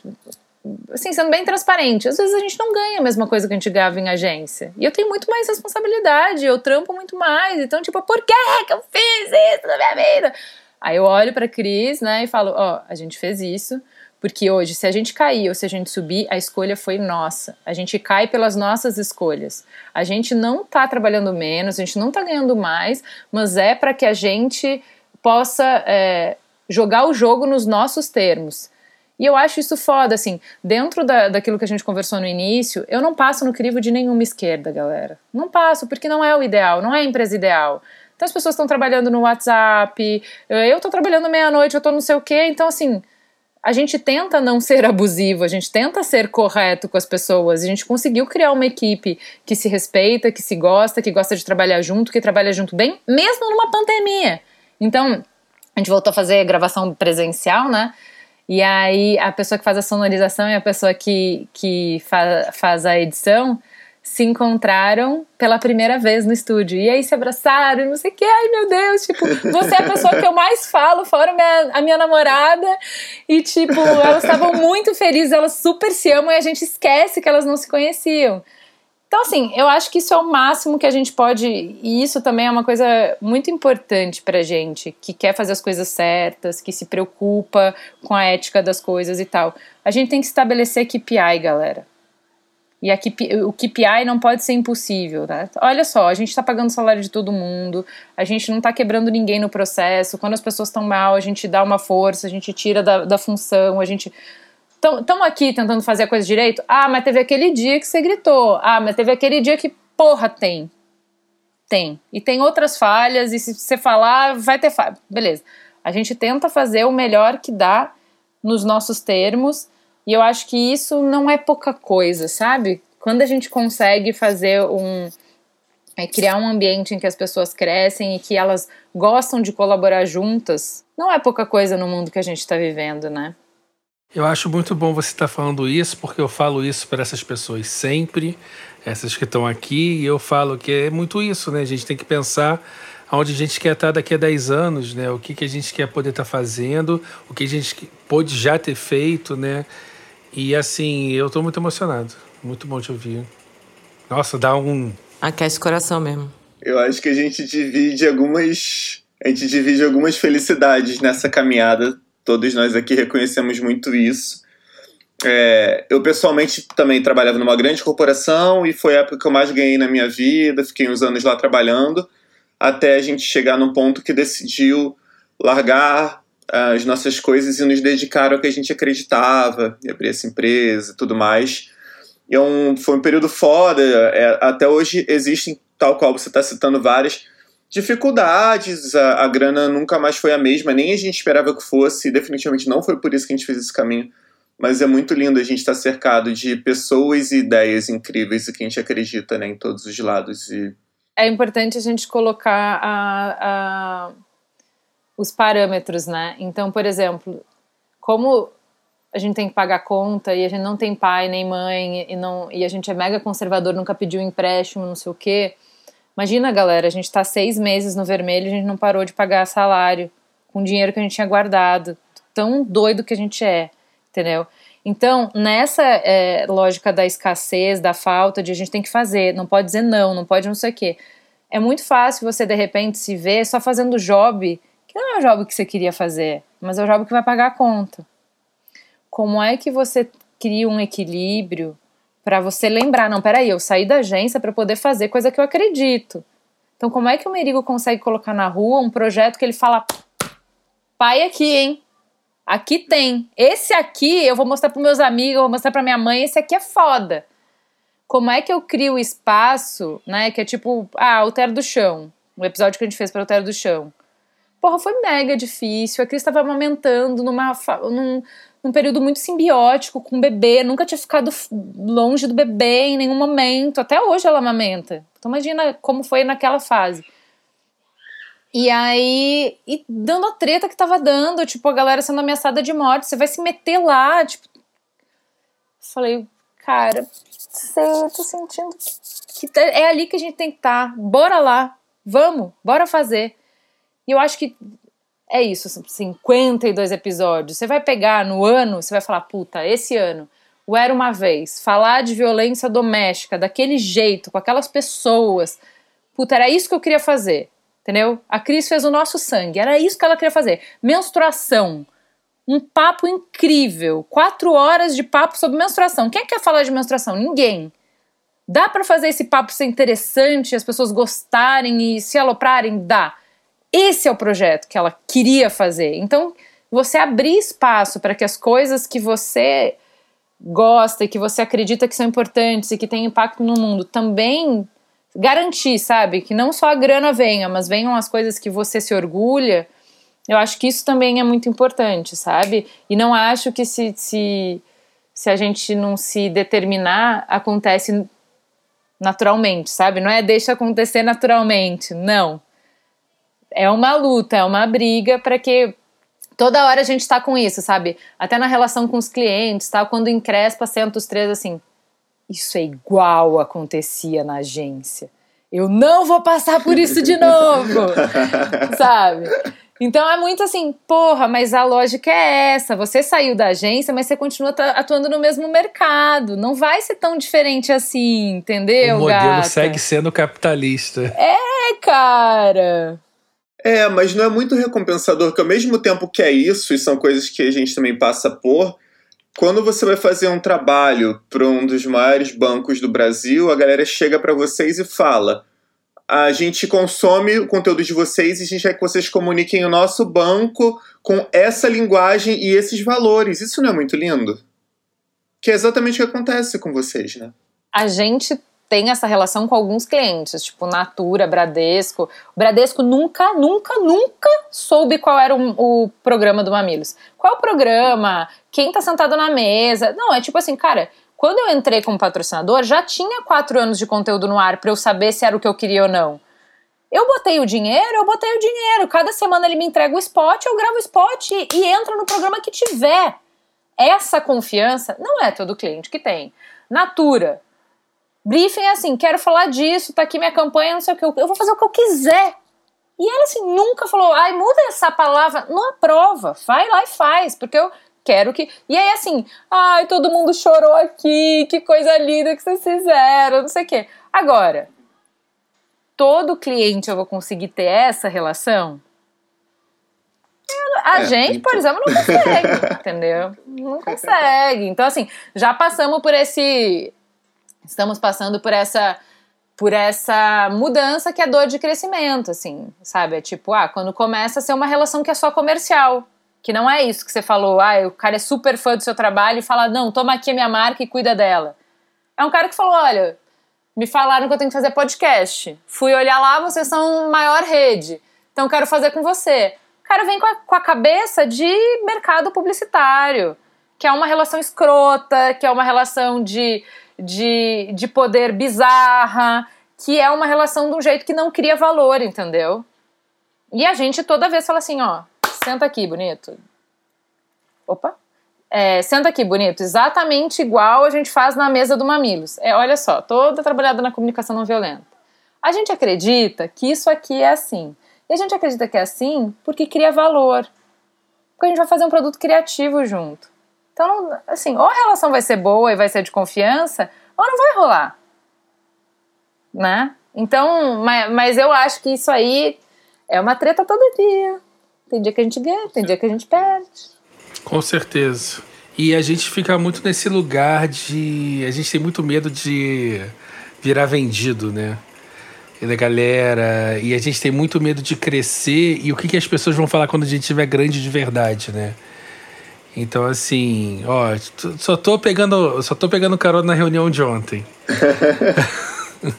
assim, sendo bem transparente, às vezes a gente não ganha a mesma coisa que a gente ganhava em agência. E eu tenho muito mais responsabilidade, eu trampo muito mais. Então, tipo, por que que eu fiz isso na minha vida? Aí eu olho pra Cris, né, e falo, ó, oh, a gente fez isso, porque hoje, se a gente cair ou se a gente subir, a escolha foi nossa. A gente cai pelas nossas escolhas. A gente não tá trabalhando menos, a gente não tá ganhando mais, mas é para que a gente possa é, jogar o jogo nos nossos termos. E eu acho isso foda, assim, dentro da, daquilo que a gente conversou no início, eu não passo no crivo de nenhuma esquerda, galera. Não passo, porque não é o ideal, não é a empresa ideal. Então as pessoas estão trabalhando no WhatsApp, eu tô trabalhando meia-noite, eu tô não sei o quê, então assim, a gente tenta não ser abusivo, a gente tenta ser correto com as pessoas, a gente conseguiu criar uma equipe que se respeita, que se gosta, que gosta de trabalhar junto, que trabalha junto bem, mesmo numa pandemia. Então, a gente voltou a fazer gravação presencial, né? E aí a pessoa que faz a sonorização e a pessoa que, que fa faz a edição se encontraram pela primeira vez no estúdio. E aí se abraçaram e não sei o que. Ai, meu Deus, tipo, você é a pessoa que eu mais falo, fora minha, a minha namorada. E, tipo, elas estavam muito felizes, elas super se amam e a gente esquece que elas não se conheciam. Então, assim, eu acho que isso é o máximo que a gente pode. E isso também é uma coisa muito importante pra gente, que quer fazer as coisas certas, que se preocupa com a ética das coisas e tal. A gente tem que estabelecer KPI, galera. E a KPI, o KPI não pode ser impossível, né? Olha só, a gente está pagando o salário de todo mundo, a gente não está quebrando ninguém no processo. Quando as pessoas estão mal, a gente dá uma força, a gente tira da, da função, a gente estamos aqui tentando fazer a coisa direito. Ah, mas teve aquele dia que você gritou. Ah, mas teve aquele dia que, porra, tem. Tem. E tem outras falhas, e se você falar, vai ter falha. Beleza. A gente tenta fazer o melhor que dá nos nossos termos, e eu acho que isso não é pouca coisa, sabe? Quando a gente consegue fazer um. É, criar um ambiente em que as pessoas crescem e que elas gostam de colaborar juntas, não é pouca coisa no mundo que a gente está vivendo, né?
Eu acho muito bom você estar tá falando isso, porque eu falo isso para essas pessoas sempre, essas que estão aqui, e eu falo que é muito isso, né? A gente tem que pensar aonde a gente quer estar tá daqui a 10 anos, né? O que, que a gente quer poder estar tá fazendo, o que a gente pode já ter feito, né? E assim, eu estou muito emocionado. Muito bom te ouvir. Nossa, dá um.
Aquece o coração mesmo.
Eu acho que a gente divide algumas. A gente divide algumas felicidades nessa caminhada Todos nós aqui reconhecemos muito isso. É, eu pessoalmente também trabalhava numa grande corporação e foi a época que eu mais ganhei na minha vida. Fiquei uns anos lá trabalhando, até a gente chegar num ponto que decidiu largar as nossas coisas e nos dedicar ao que a gente acreditava, e abrir essa empresa e tudo mais. E é um, foi um período foda. É, até hoje existem, tal qual você está citando, várias dificuldades, a, a grana nunca mais foi a mesma, nem a gente esperava que fosse, definitivamente não foi por isso que a gente fez esse caminho. Mas é muito lindo a gente estar cercado de pessoas e ideias incríveis e que a gente acredita né, em todos os lados. E...
É importante a gente colocar a, a, os parâmetros, né? Então, por exemplo, como a gente tem que pagar conta e a gente não tem pai nem mãe e, não, e a gente é mega conservador, nunca pediu empréstimo, não sei o quê Imagina, galera, a gente tá seis meses no vermelho a gente não parou de pagar salário com dinheiro que a gente tinha guardado. Tão doido que a gente é, entendeu? Então, nessa é, lógica da escassez, da falta, de a gente tem que fazer, não pode dizer não, não pode não sei o quê. É muito fácil você, de repente, se ver só fazendo job, não é o job que você queria fazer, mas é o job que vai pagar a conta. Como é que você cria um equilíbrio para você lembrar, não, peraí, eu saí da agência para poder fazer coisa que eu acredito. Então, como é que o Merigo consegue colocar na rua um projeto que ele fala, pai aqui, hein? Aqui tem. Esse aqui eu vou mostrar para meus amigos, eu vou mostrar para minha mãe, esse aqui é foda. Como é que eu crio espaço, né, que é tipo, ah, Alter do Chão, o episódio que a gente fez para Alter do Chão. Porra, foi mega difícil. A Cris estava amamentando numa, num, num período muito simbiótico com o bebê, nunca tinha ficado longe do bebê em nenhum momento. Até hoje ela amamenta. Então imagina como foi naquela fase. E aí, e dando a treta que tava dando, tipo, a galera sendo ameaçada de morte, você vai se meter lá, tipo. Falei, cara, sei, eu tô sentindo que é ali que a gente tem que estar. Tá. Bora lá, vamos, bora fazer. E eu acho que é isso, 52 episódios. Você vai pegar no ano, você vai falar, puta, esse ano, o Era Uma Vez, falar de violência doméstica daquele jeito, com aquelas pessoas, puta, era isso que eu queria fazer, entendeu? A Cris fez o nosso sangue, era isso que ela queria fazer. Menstruação, um papo incrível, quatro horas de papo sobre menstruação. Quem quer falar de menstruação? Ninguém. Dá para fazer esse papo ser interessante, as pessoas gostarem e se aloprarem? Dá. Esse é o projeto que ela queria fazer. Então, você abrir espaço para que as coisas que você gosta e que você acredita que são importantes e que têm impacto no mundo também garantir, sabe? Que não só a grana venha, mas venham as coisas que você se orgulha. Eu acho que isso também é muito importante, sabe? E não acho que se, se, se a gente não se determinar, acontece naturalmente, sabe? Não é deixa acontecer naturalmente, não é uma luta, é uma briga para que toda hora a gente está com isso, sabe? Até na relação com os clientes, tá? Quando encrespa, senta os três assim. Isso é igual acontecia na agência. Eu não vou passar por isso de novo, sabe? Então é muito assim, porra, mas a lógica é essa. Você saiu da agência, mas você continua atuando no mesmo mercado. Não vai ser tão diferente assim, entendeu?
O modelo
gata?
segue sendo capitalista.
É, cara.
É, mas não é muito recompensador que ao mesmo tempo que é isso, e são coisas que a gente também passa por, quando você vai fazer um trabalho para um dos maiores bancos do Brasil, a galera chega para vocês e fala: a gente consome o conteúdo de vocês e a gente quer que vocês comuniquem o nosso banco com essa linguagem e esses valores. Isso não é muito lindo? Que é exatamente o que acontece com vocês, né?
A gente tem essa relação com alguns clientes, tipo Natura, Bradesco. O Bradesco nunca, nunca, nunca soube qual era o, o programa do Mamilos. Qual é o programa? Quem tá sentado na mesa? Não, é tipo assim, cara, quando eu entrei como patrocinador, já tinha quatro anos de conteúdo no ar para eu saber se era o que eu queria ou não. Eu botei o dinheiro, eu botei o dinheiro. Cada semana ele me entrega o spot, eu gravo o spot e, e entro no programa que tiver. Essa confiança não é todo cliente que tem. Natura, Briefing é assim, quero falar disso, tá aqui minha campanha, não sei o que, eu vou fazer o que eu quiser. E ela assim, nunca falou, ai, muda essa palavra, não aprova, vai lá e faz, porque eu quero que. E aí assim, ai, todo mundo chorou aqui, que coisa linda que vocês fizeram, não sei o que. Agora, todo cliente eu vou conseguir ter essa relação? A é, gente, então. por exemplo, não consegue, entendeu? Não consegue. Então, assim, já passamos por esse estamos passando por essa por essa mudança que é dor de crescimento, assim, sabe? É tipo, ah, quando começa a ser uma relação que é só comercial, que não é isso que você falou, ah, o cara é super fã do seu trabalho e fala, não, toma aqui a minha marca e cuida dela. É um cara que falou, olha, me falaram que eu tenho que fazer podcast. Fui olhar lá, vocês são maior rede, então quero fazer com você. O cara vem com a, com a cabeça de mercado publicitário, que é uma relação escrota, que é uma relação de de, de poder bizarra, que é uma relação de um jeito que não cria valor, entendeu? E a gente toda vez fala assim, ó, senta aqui, bonito. Opa. É, senta aqui, bonito. Exatamente igual a gente faz na mesa do Mamilos. É, olha só, toda trabalhada na comunicação não violenta. A gente acredita que isso aqui é assim. E a gente acredita que é assim porque cria valor. Porque a gente vai fazer um produto criativo junto. Então, assim, ou a relação vai ser boa e vai ser de confiança, ou não vai rolar. Né? Então, mas, mas eu acho que isso aí é uma treta todo dia. Tem dia que a gente ganha, tem dia que a gente perde.
Com certeza. E a gente fica muito nesse lugar de. A gente tem muito medo de virar vendido, né? E da galera. E a gente tem muito medo de crescer. E o que, que as pessoas vão falar quando a gente estiver grande de verdade, né? Então, assim, ó, só tô pegando, só tô pegando carona na reunião de ontem.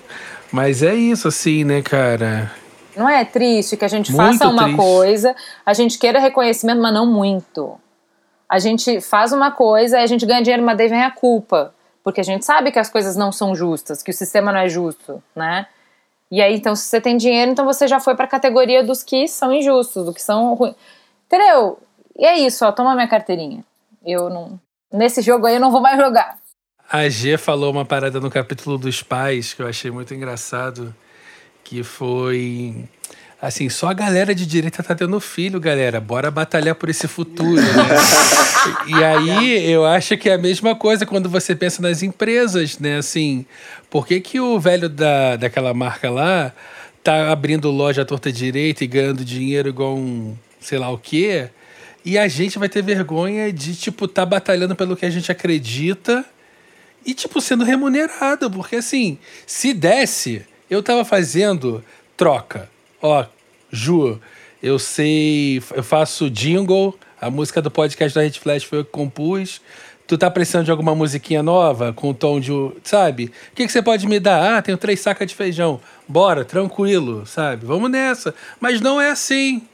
Mas é isso, assim, né, cara?
Não é triste que a gente muito faça uma triste. coisa, a gente queira reconhecimento, mas não muito. A gente faz uma coisa e a gente ganha dinheiro, mas daí vem a culpa. Porque a gente sabe que as coisas não são justas, que o sistema não é justo, né? E aí, então, se você tem dinheiro, então você já foi para a categoria dos que são injustos, do que são ruins. Entendeu? E é isso, ó, toma minha carteirinha. Eu não. Nesse jogo aí eu não vou mais jogar.
A G falou uma parada no capítulo dos pais que eu achei muito engraçado, que foi Assim, só a galera de direita tá tendo filho, galera. Bora batalhar por esse futuro, né? e aí, eu acho que é a mesma coisa quando você pensa nas empresas, né? Assim, por que, que o velho da, daquela marca lá tá abrindo loja à torta direita e ganhando dinheiro igual um sei lá o quê? E a gente vai ter vergonha de, tipo, tá batalhando pelo que a gente acredita e, tipo, sendo remunerado. Porque, assim, se desse, eu tava fazendo troca. Ó, Ju, eu sei, eu faço jingle, a música do podcast da Red Flash foi eu que compus. Tu tá precisando de alguma musiquinha nova com tom de. Sabe? O que, que você pode me dar? Ah, tenho três sacas de feijão. Bora, tranquilo, sabe? Vamos nessa. Mas não é assim.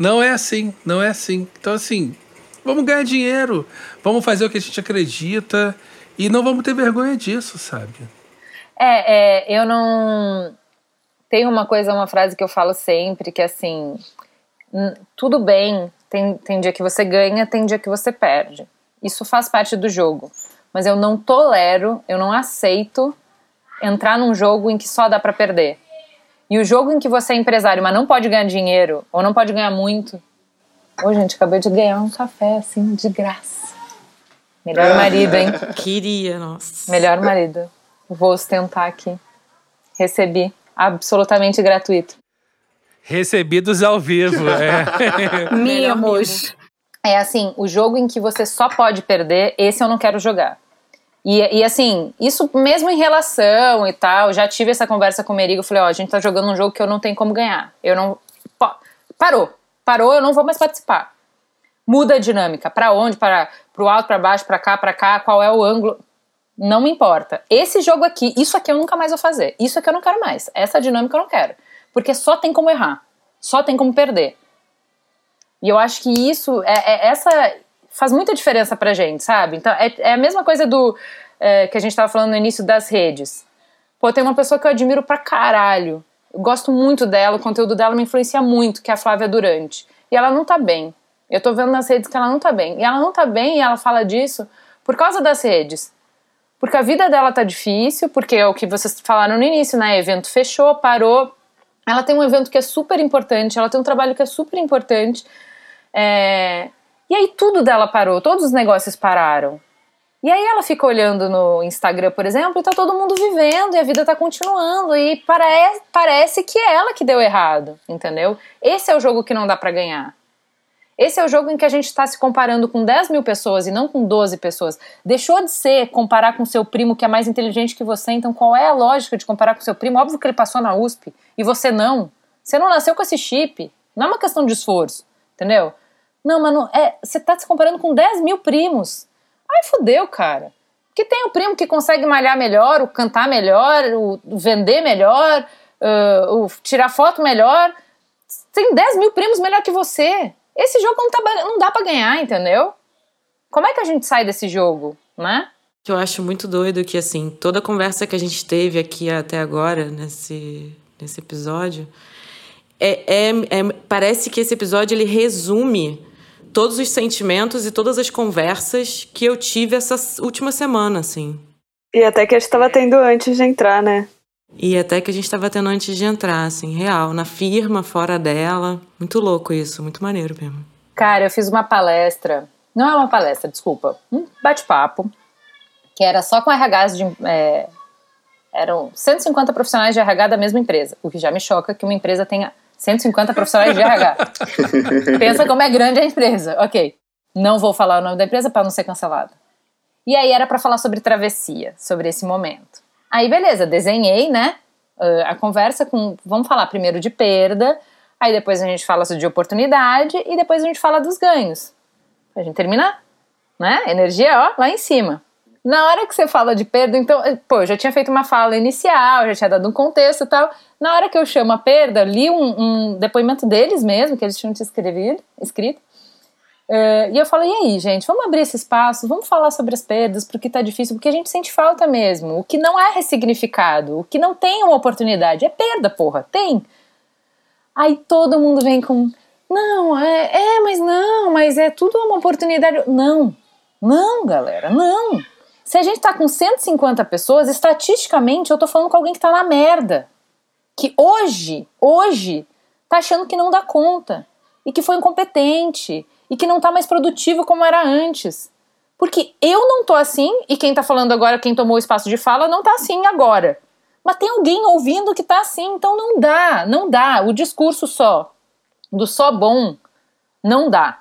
Não é assim, não é assim. Então, assim, vamos ganhar dinheiro, vamos fazer o que a gente acredita e não vamos ter vergonha disso, sabe?
É, é eu não. Tem uma coisa, uma frase que eu falo sempre, que é assim: tudo bem, tem, tem dia que você ganha, tem dia que você perde. Isso faz parte do jogo. Mas eu não tolero, eu não aceito entrar num jogo em que só dá para perder. E o jogo em que você é empresário, mas não pode ganhar dinheiro, ou não pode ganhar muito. Ô, gente, acabei de ganhar um café, assim, de graça. Melhor marido, hein?
Queria, nossa.
Melhor marido. Vou ostentar aqui. Recebi absolutamente gratuito.
Recebidos ao vivo, é.
Mimos.
É assim, o jogo em que você só pode perder, esse eu não quero jogar. E, e assim, isso mesmo em relação e tal, já tive essa conversa com o Merigo, falei, ó, a gente tá jogando um jogo que eu não tenho como ganhar. Eu não. Parou. Parou, eu não vou mais participar. Muda a dinâmica. Para onde? Para pro alto, para baixo, para cá, para cá, qual é o ângulo? Não me importa. Esse jogo aqui, isso aqui eu nunca mais vou fazer. Isso aqui eu não quero mais. Essa dinâmica eu não quero. Porque só tem como errar. Só tem como perder. E eu acho que isso, é, é essa faz muita diferença pra gente, sabe? Então, é, é a mesma coisa do é, que a gente tava falando no início das redes. Pô, tem uma pessoa que eu admiro pra caralho. Eu gosto muito dela, o conteúdo dela me influencia muito, que é a Flávia Durante. E ela não tá bem. Eu tô vendo nas redes que ela não tá bem. E ela não tá bem e ela fala disso por causa das redes. Porque a vida dela tá difícil, porque é o que vocês falaram no início, né? Evento fechou, parou. Ela tem um evento que é super importante, ela tem um trabalho que é super importante. É... E aí tudo dela parou, todos os negócios pararam. E aí ela fica olhando no Instagram, por exemplo, e tá todo mundo vivendo e a vida tá continuando. E parece, parece que é ela que deu errado, entendeu? Esse é o jogo que não dá para ganhar. Esse é o jogo em que a gente está se comparando com 10 mil pessoas e não com 12 pessoas. Deixou de ser comparar com seu primo que é mais inteligente que você, então qual é a lógica de comparar com seu primo? Óbvio que ele passou na USP e você não. Você não nasceu com esse chip. Não é uma questão de esforço, entendeu? Não, mano, é, você está se comparando com 10 mil primos. Ai, fodeu, cara. Que tem o primo que consegue malhar melhor, o cantar melhor, o vender melhor, uh, o tirar foto melhor. Tem 10 mil primos melhor que você. Esse jogo não, tá, não dá para ganhar, entendeu? Como é que a gente sai desse jogo, né?
Eu acho muito doido que, assim, toda a conversa que a gente teve aqui até agora, nesse, nesse episódio, é, é, é, parece que esse episódio ele resume todos os sentimentos e todas as conversas que eu tive essa última semana, assim.
E até que a gente estava tendo antes de entrar, né?
E até que a gente estava tendo antes de entrar, assim, real, na firma, fora dela. Muito louco isso, muito maneiro mesmo.
Cara, eu fiz uma palestra, não é uma palestra, desculpa, um bate-papo, que era só com RHs de. É, eram 150 profissionais de RH da mesma empresa, o que já me choca que uma empresa tenha 150 profissionais de RH. Pensa como é grande a empresa. Ok. Não vou falar o nome da empresa para não ser cancelada. E aí era para falar sobre travessia, sobre esse momento. Aí, beleza, desenhei, né? a conversa com. Vamos falar primeiro de perda, aí depois a gente fala de oportunidade e depois a gente fala dos ganhos. Pra gente terminar, né? Energia, ó, lá em cima. Na hora que você fala de perda, então, pô, eu já tinha feito uma fala inicial, já tinha dado um contexto e tal. Na hora que eu chamo a perda, li um, um depoimento deles mesmo, que eles tinham te escrevido, escrito. Uh, e eu falei, e aí, gente, vamos abrir esse espaço, vamos falar sobre as perdas, porque tá difícil, porque a gente sente falta mesmo. O que não é ressignificado, o que não tem uma oportunidade, é perda, porra, tem. Aí todo mundo vem com, não, é, é mas não, mas é tudo uma oportunidade. Não, não, galera, não. Se a gente tá com 150 pessoas, estatisticamente eu tô falando com alguém que tá na merda. Que hoje, hoje, tá achando que não dá conta e que foi incompetente e que não tá mais produtivo como era antes. Porque eu não tô assim e quem tá falando agora, quem tomou o espaço de fala, não tá assim agora. Mas tem alguém ouvindo que tá assim, então não dá, não dá. O discurso só, do só bom, não dá.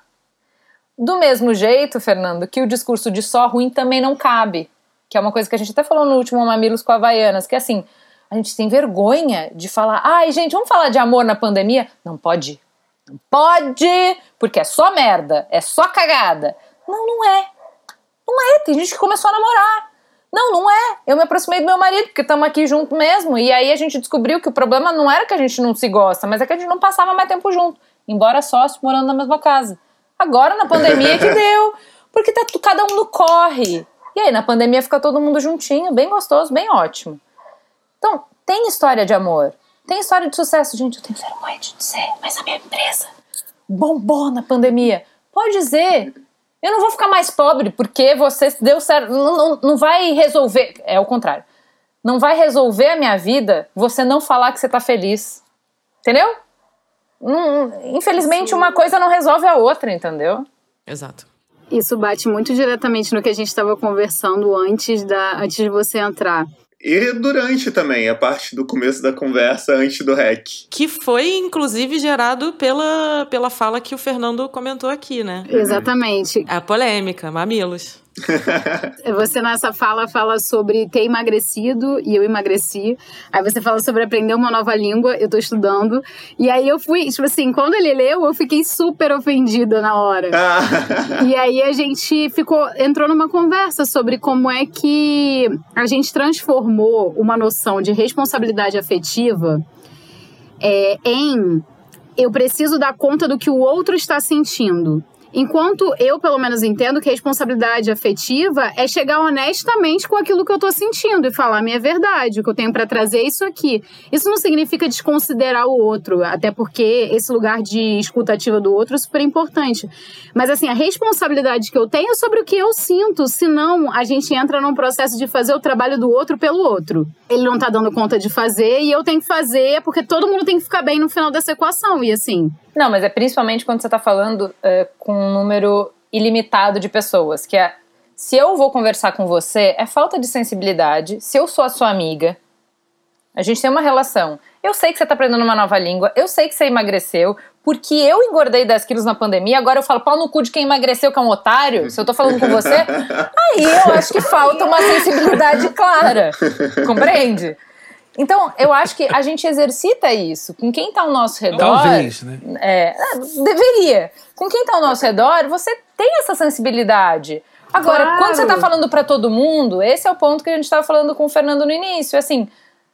Do mesmo jeito, Fernando, que o discurso de só ruim também não cabe. Que é uma coisa que a gente até falou no último Mamilos com Havaianas, que é assim, a gente tem vergonha de falar, ai gente, vamos falar de amor na pandemia? Não pode. Não pode, porque é só merda, é só cagada. Não, não é. Não é, tem gente que começou a namorar. Não, não é. Eu me aproximei do meu marido, porque estamos aqui junto mesmo. E aí a gente descobriu que o problema não era que a gente não se gosta, mas é que a gente não passava mais tempo junto. Embora sócio morando na mesma casa. Agora, na pandemia, que deu. Porque tá cada um no corre. E aí, na pandemia, fica todo mundo juntinho, bem gostoso, bem ótimo. Então, tem história de amor. Tem história de sucesso. Gente, eu tenho vergonha de dizer, mas a minha empresa bombou na pandemia. Pode dizer. Eu não vou ficar mais pobre porque você deu certo. Não, não, não vai resolver. É o contrário. Não vai resolver a minha vida você não falar que você tá feliz. Entendeu? Não, infelizmente, uma coisa não resolve a outra, entendeu?
Exato.
Isso bate muito diretamente no que a gente estava conversando antes, da, antes de você entrar.
E durante também, a parte do começo da conversa, antes do REC.
Que foi, inclusive, gerado pela, pela fala que o Fernando comentou aqui, né?
Exatamente.
A polêmica, mamilos.
Você nessa fala fala sobre ter emagrecido e eu emagreci. Aí você fala sobre aprender uma nova língua, eu tô estudando. E aí eu fui, tipo assim, quando ele leu, eu fiquei super ofendida na hora. e aí a gente ficou, entrou numa conversa sobre como é que a gente transformou uma noção de responsabilidade afetiva é, em eu preciso dar conta do que o outro está sentindo. Enquanto eu, pelo menos, entendo que a responsabilidade afetiva é chegar honestamente com aquilo que eu tô sentindo e falar a minha verdade, o que eu tenho para trazer é isso aqui. Isso não significa desconsiderar o outro, até porque esse lugar de escutativa do outro é super importante. Mas, assim, a responsabilidade que eu tenho é sobre o que eu sinto, senão a gente entra num processo de fazer o trabalho do outro pelo outro. Ele não tá dando conta de fazer e eu tenho que fazer porque todo mundo tem que ficar bem no final dessa equação, e assim.
Não, mas é principalmente quando você está falando é, com um número ilimitado de pessoas, que é se eu vou conversar com você, é falta de sensibilidade. Se eu sou a sua amiga, a gente tem uma relação. Eu sei que você está aprendendo uma nova língua, eu sei que você emagreceu, porque eu engordei 10 quilos na pandemia, agora eu falo pau no cu de quem emagreceu, que é um otário, se eu tô falando com você, aí eu acho que falta uma sensibilidade clara. Compreende? Então, eu acho que a gente exercita isso. Com quem está ao nosso redor.
Talvez, né?
É, deveria. Com quem está ao nosso redor, você tem essa sensibilidade. Agora,
Claro.
quando você está falando para todo mundo, esse é o ponto que a gente estava falando com o Fernando no início. Assim,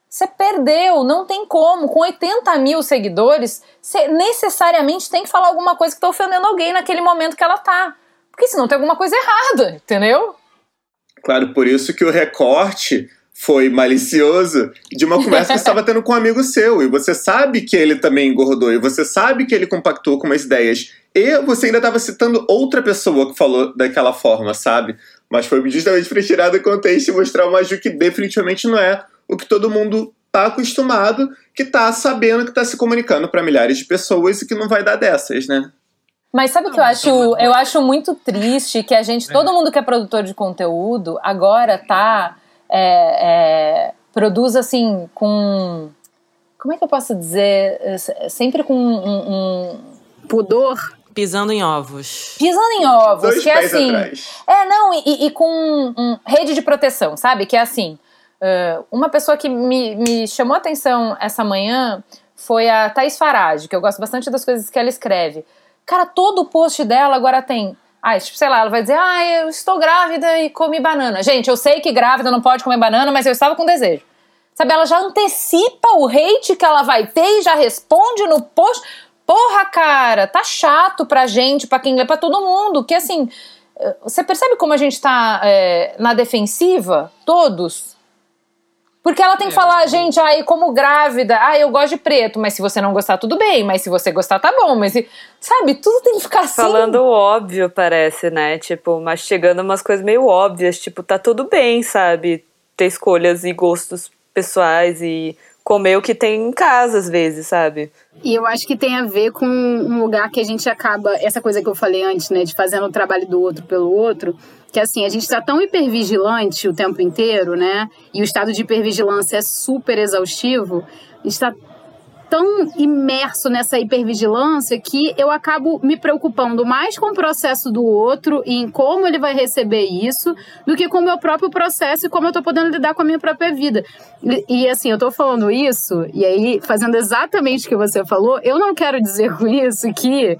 você perdeu, não tem como. Com 80 mil seguidores, você necessariamente tem que falar alguma coisa que está ofendendo alguém naquele momento que ela tá. Porque senão tem alguma coisa errada, entendeu?
Claro, por isso que o recorte foi malicioso de uma conversa que você estava tendo com um amigo seu. E você sabe que ele também engordou. E você sabe que ele compactou com umas ideias. E você ainda estava citando outra pessoa que falou daquela forma, sabe? Mas foi justamente para tirar do contexto e mostrar uma Ju que definitivamente não é o que todo mundo tá acostumado, que tá sabendo que tá se comunicando para milhares de pessoas e que não vai dar dessas, né?
Mas sabe o que eu acho? Eu acho muito triste que a gente, todo mundo que é produtor de conteúdo, agora tá. É, é, produz assim com. Como é que eu posso dizer? É, Sempre com um. um-
Pudor.
Pisando em ovos.
pisando em ovos,
Dois
que é assim.
atrás.
É, não, e, e com um, rede de proteção, sabe? Que é assim. uh, uma pessoa que me, me chamou a atenção essa manhã foi a Thaís Farage, que eu gosto bastante das coisas que ela escreve. Cara, todo o post dela agora tem. Ah, tipo, sei lá, ela vai dizer, ah, eu estou grávida e comi banana. Gente, eu sei que grávida não pode comer banana, mas eu estava com desejo. Sabe, ela já antecipa o hate que ela vai ter e já responde no post. Porra, cara, tá chato pra gente, pra quem lê, pra todo mundo. Que assim, eh, você percebe como a gente tá é, na defensiva? Todos. Porque ela tem que falar, gente, aí como grávida, ah, eu gosto de preto, mas se você não gostar, tudo bem, mas se você gostar, tá bom, mas se- sabe, tudo tem que ficar assim.
Falando óbvio, parece, né? Tipo, mastigando umas coisas meio óbvias. Tipo, tá tudo bem, sabe? Ter escolhas e gostos pessoais e comer o que tem em casa, às vezes, sabe?
E eu acho que tem a ver com um lugar que a gente acaba, essa coisa que eu falei antes, né, de fazendo o trabalho do outro pelo outro, que assim, a gente está tão hipervigilante o tempo inteiro, né? E o estado de hipervigilância é super exaustivo, a gente está tão imerso nessa hipervigilância que eu acabo me preocupando mais com o processo do outro e em como ele vai receber isso, do que com o meu próprio processo e como eu tô podendo lidar com a minha própria vida. E, e assim, eu tô falando isso, e aí, fazendo exatamente o que você falou, eu não quero dizer com isso que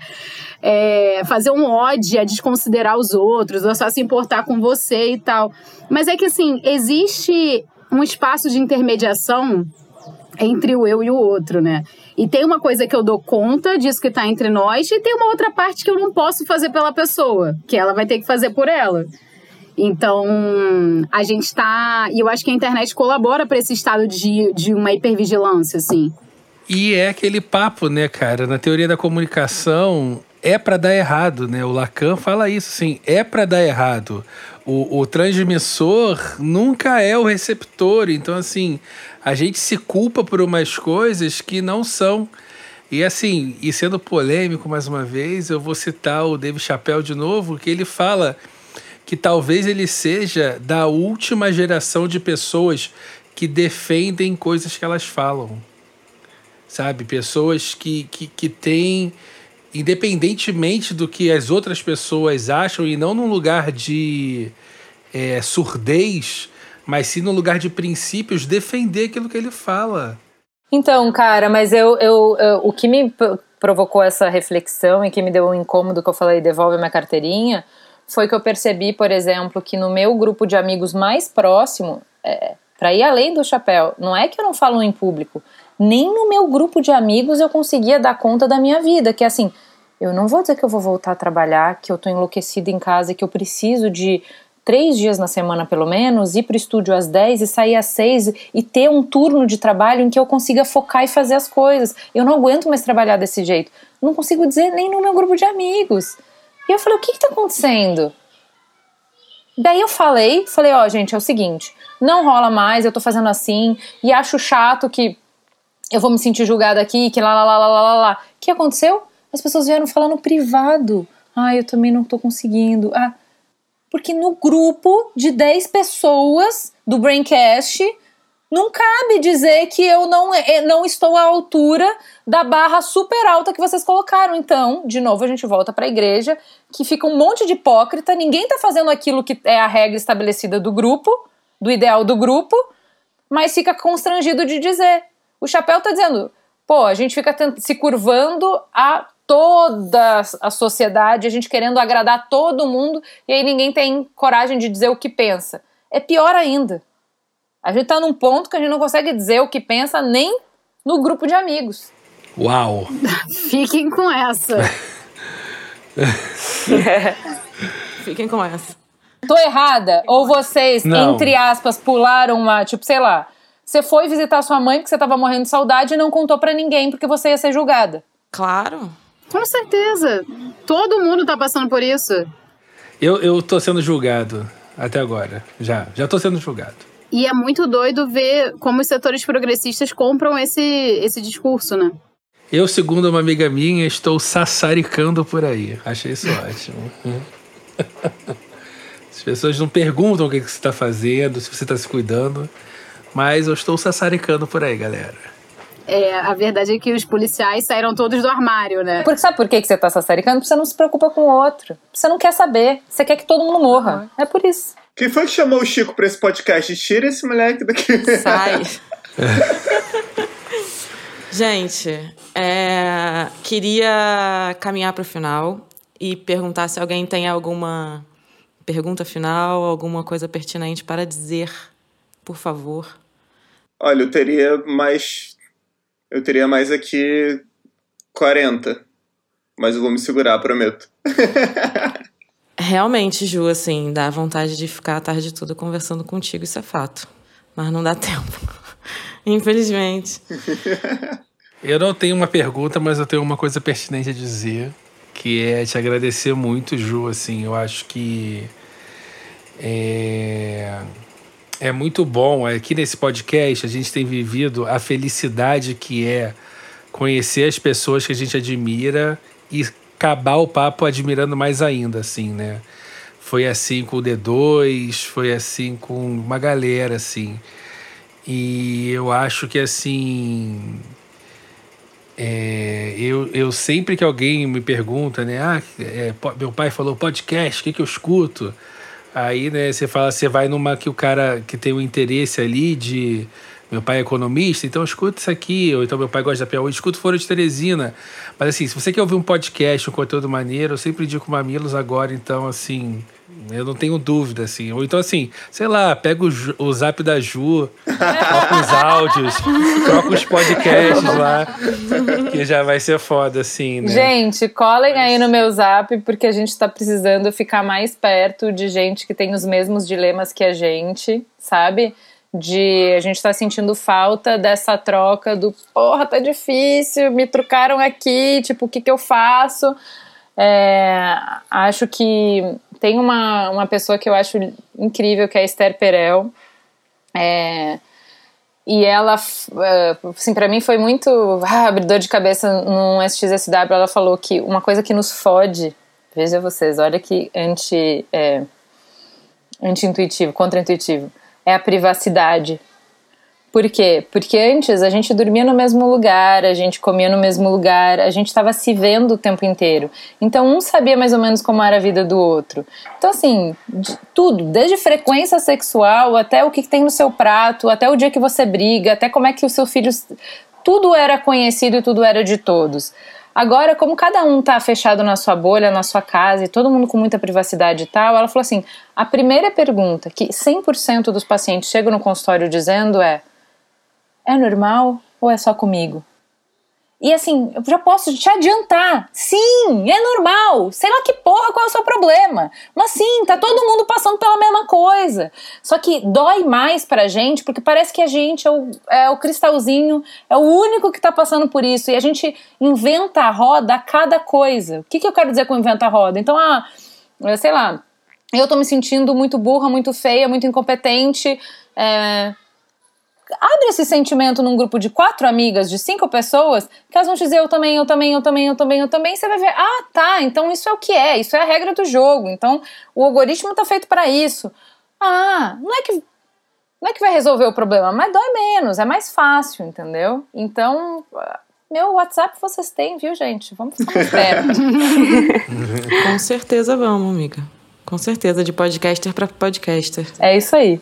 é, fazer um ódio a desconsiderar os outros, ou só se importar com você e tal. Mas é que, assim, existe um espaço de intermediação entre o eu e o outro, né? E tem uma coisa que eu dou conta disso que tá entre nós, e tem uma outra parte que eu não posso fazer pela pessoa, que ela vai ter que fazer por ela. Então, a gente tá. E eu acho que a internet colabora para esse estado de, de uma hipervigilância, assim.
E é aquele papo, né, cara? Na teoria da comunicação, é para dar errado, né? O Lacan fala isso, assim, é para dar errado. O, o transmissor nunca é o receptor, então, assim, a gente se culpa por umas coisas que não são. E assim, e sendo polêmico mais uma vez, eu vou citar o David Chappelle de novo, que ele fala que talvez ele seja da última geração de pessoas que defendem coisas que elas falam. Sabe? Pessoas que, que, que têm, independentemente do que as outras pessoas acham, e não num lugar de é, surdez, mas sim no lugar de princípios defender aquilo que ele fala.
Então, cara, mas eu, eu, eu o que me provocou essa reflexão e que me deu um incômodo que eu falei devolve minha carteirinha foi que eu percebi, por exemplo, que no meu grupo de amigos mais próximo, é, para ir além do chapéu, não é que eu não falo em público, nem no meu grupo de amigos eu conseguia dar conta da minha vida, que assim, eu não vou dizer que eu vou voltar a trabalhar, que eu tô enlouquecida em casa, que eu preciso de três dias na semana pelo menos, ir para o estúdio às 10 e sair às 6 e ter um turno de trabalho em que eu consiga focar e fazer as coisas. Eu não aguento mais trabalhar desse jeito. Não consigo dizer nem no meu grupo de amigos. E eu falei, o que está acontecendo? Daí eu falei, falei, ó, oh, gente, é o seguinte, não rola mais, eu tô fazendo assim, e acho chato que eu vou me sentir julgada aqui, que lá, lá, lá, lá, lá, lá. O que aconteceu? As pessoas vieram falar no privado. Ah, eu também não tô conseguindo. Ah, porque no grupo de 10 pessoas do Braincast não cabe dizer que eu não, eh, não estou à altura da barra super alta que vocês colocaram. Então, de novo, a gente volta para a igreja, que fica um monte de hipócrita, ninguém está fazendo aquilo que é a regra estabelecida do grupo, do ideal do grupo, mas fica constrangido de dizer. O chapéu está dizendo, pô, a gente fica se curvando a toda a sociedade, a gente querendo agradar todo mundo e aí ninguém tem coragem de dizer o que pensa. É pior ainda. A gente tá num ponto que a gente não consegue dizer o que pensa nem no grupo de amigos.
Uau!
Fiquem com essa.
Fiquem com essa.
Tô errada? Ou vocês, não. entre aspas, pularam uma, tipo, sei lá, você foi visitar sua mãe porque você tava morrendo de saudade e não contou para ninguém porque você ia ser julgada.
Claro.
Com certeza. Todo mundo tá passando por isso.
Eu, eu tô sendo julgado até agora. Já. Já tô sendo julgado.
E é muito doido ver como os setores progressistas compram esse, esse discurso, né?
Eu, segundo uma amiga minha, estou sassaricando por aí. Achei isso ótimo. As pessoas não perguntam o que, que você está fazendo, se você está se cuidando, mas eu estou sassaricando por aí, galera.
É, a verdade é que os policiais saíram todos do armário, né?
Porque sabe por que você tá sassaricando? Porque você não se preocupa com o outro. Você não quer saber. Você quer que todo mundo morra. Uhum. É por isso.
Quem foi que chamou o Chico pra esse podcast? Tira esse moleque daqui.
Sai. Gente, é, queria caminhar para o final e perguntar se alguém tem alguma pergunta final, alguma coisa pertinente para dizer, por favor.
Olha, eu teria mais eu teria mais aqui 40. Mas eu vou me segurar, prometo.
Realmente, Ju, assim, dá vontade de ficar a tarde toda conversando contigo, isso é fato. Mas não dá tempo. Infelizmente.
Eu não tenho uma pergunta, mas eu tenho uma coisa pertinente a dizer, que é te agradecer muito, Ju, assim, eu acho que é... É muito bom. Aqui nesse podcast a gente tem vivido a felicidade que é conhecer as pessoas que a gente admira e acabar o papo admirando mais ainda, assim, né? Foi assim com o D2, foi assim com uma galera, assim. E eu acho que, assim. É, eu, eu sempre que alguém me pergunta, né? Ah, é, meu pai falou podcast, o que, que eu escuto? Aí, né, você fala, você vai numa que o cara que tem um interesse ali de meu pai é economista, então escuta isso aqui. Ou então meu pai gosta da Piauí, escuta Foro de Teresina. Mas assim, se você quer ouvir um podcast, um conteúdo maneiro, eu sempre indico Mamilos agora, então assim, eu não tenho dúvida, assim. Ou então, assim, sei lá, pega o, o zap da Ju, troca os áudios, troca os podcasts lá, que já vai ser foda, assim, né?
Gente, colhem aí no meu zap, porque a gente tá precisando ficar mais perto de gente que tem os mesmos dilemas que a gente, sabe? de a gente tá sentindo falta dessa troca do porra, tá difícil, me trucaram aqui, tipo, o que que eu faço? É, acho que tem uma, uma pessoa que eu acho incrível, que é a Esther Perel. É, e ela, é, assim, para mim foi muito ah, abridor de cabeça num SXSW. Ela falou que uma coisa que nos fode, veja vocês, olha que anti, é, anti-intuitivo, contra-intuitivo é a privacidade. Por quê? Porque antes a gente dormia no mesmo lugar, a gente comia no mesmo lugar, a gente estava se vendo o tempo inteiro. Então um sabia mais ou menos como era a vida do outro. Então, assim, tudo, desde frequência sexual até o que tem no seu prato, até o dia que você briga, até como é que o seu filho. Tudo era conhecido e tudo era de todos. Agora, como cada um tá fechado na sua bolha, na sua casa e todo mundo com muita privacidade e tal, ela falou assim: a primeira pergunta que 100% dos pacientes chegam no consultório dizendo é: é normal ou é só comigo? E assim, eu já posso te adiantar. Sim, é normal. Sei lá que porra, qual é o seu problema. Mas sim, tá todo mundo passando pela mesma coisa. Só que dói mais pra gente, porque parece que a gente é o, é o cristalzinho, é o único que tá passando por isso. E a gente inventa a roda a cada coisa. O que, que eu quero dizer com inventa a roda? Então, ah, sei lá, eu tô me sentindo muito burra, muito feia, muito incompetente. É, abre esse sentimento num grupo de quatro amigas, de cinco pessoas, que elas vão dizer eu também, eu também, eu também, eu também, eu também, você vai ver, ah, tá, então isso é o que é, isso é a regra do jogo, então o algoritmo tá feito para isso. Ah, não é que não é que vai resolver o problema, mas dói menos, é mais fácil, entendeu? Então, meu WhatsApp vocês têm, viu, gente? Vamos ficar esperto.
Com certeza vamos, amiga. Com certeza, de podcaster para podcaster.
É isso aí.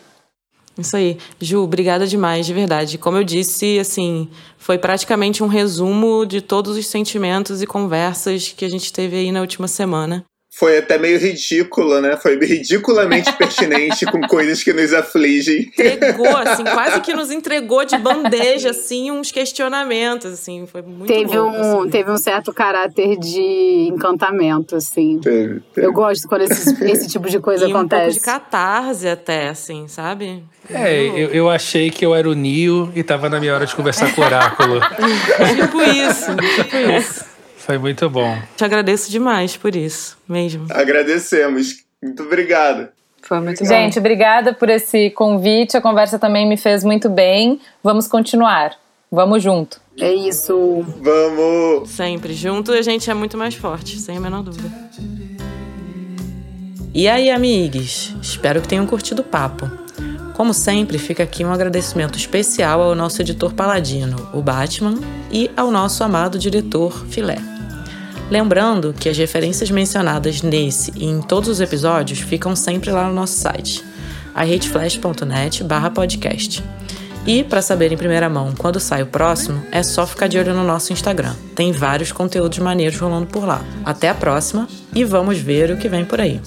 Isso aí. Ju, obrigada demais, de verdade. Como eu disse, assim, foi praticamente um resumo de todos os sentimentos e conversas que a gente teve aí na última semana
foi até meio ridícula, né? Foi ridiculamente pertinente com coisas que nos afligem.
Entregou, assim, quase que nos entregou de bandeja, assim, uns questionamentos, assim, foi muito
teve
louco,
um
assim.
Teve um certo caráter de encantamento, assim.
Teve, teve.
Eu gosto quando esse, esse tipo de coisa
e
acontece.
um pouco de catarse até, assim, sabe?
É, eu, eu achei que eu era o Nio e tava na minha hora de conversar com o oráculo.
tipo isso, tipo isso.
Foi muito bom.
Te agradeço demais por isso, mesmo.
Agradecemos. Muito obrigado.
Foi muito bom. Gente, obrigada por esse convite. A conversa também me fez muito bem. Vamos continuar. Vamos junto.
É isso.
Vamos!
Sempre. Junto a gente é muito mais forte, sem a menor dúvida. E aí, amigos? Espero que tenham curtido o papo. Como sempre, fica aqui um agradecimento especial ao nosso editor paladino, o Batman, e ao nosso amado diretor, Filé. Lembrando que as referências mencionadas nesse e em todos os episódios ficam sempre lá no nosso site, arreteflash.net podcast. E para saber em primeira mão quando sai o próximo, é só ficar de olho no nosso Instagram. Tem vários conteúdos maneiros rolando por lá. Até a próxima e vamos ver o que vem por aí.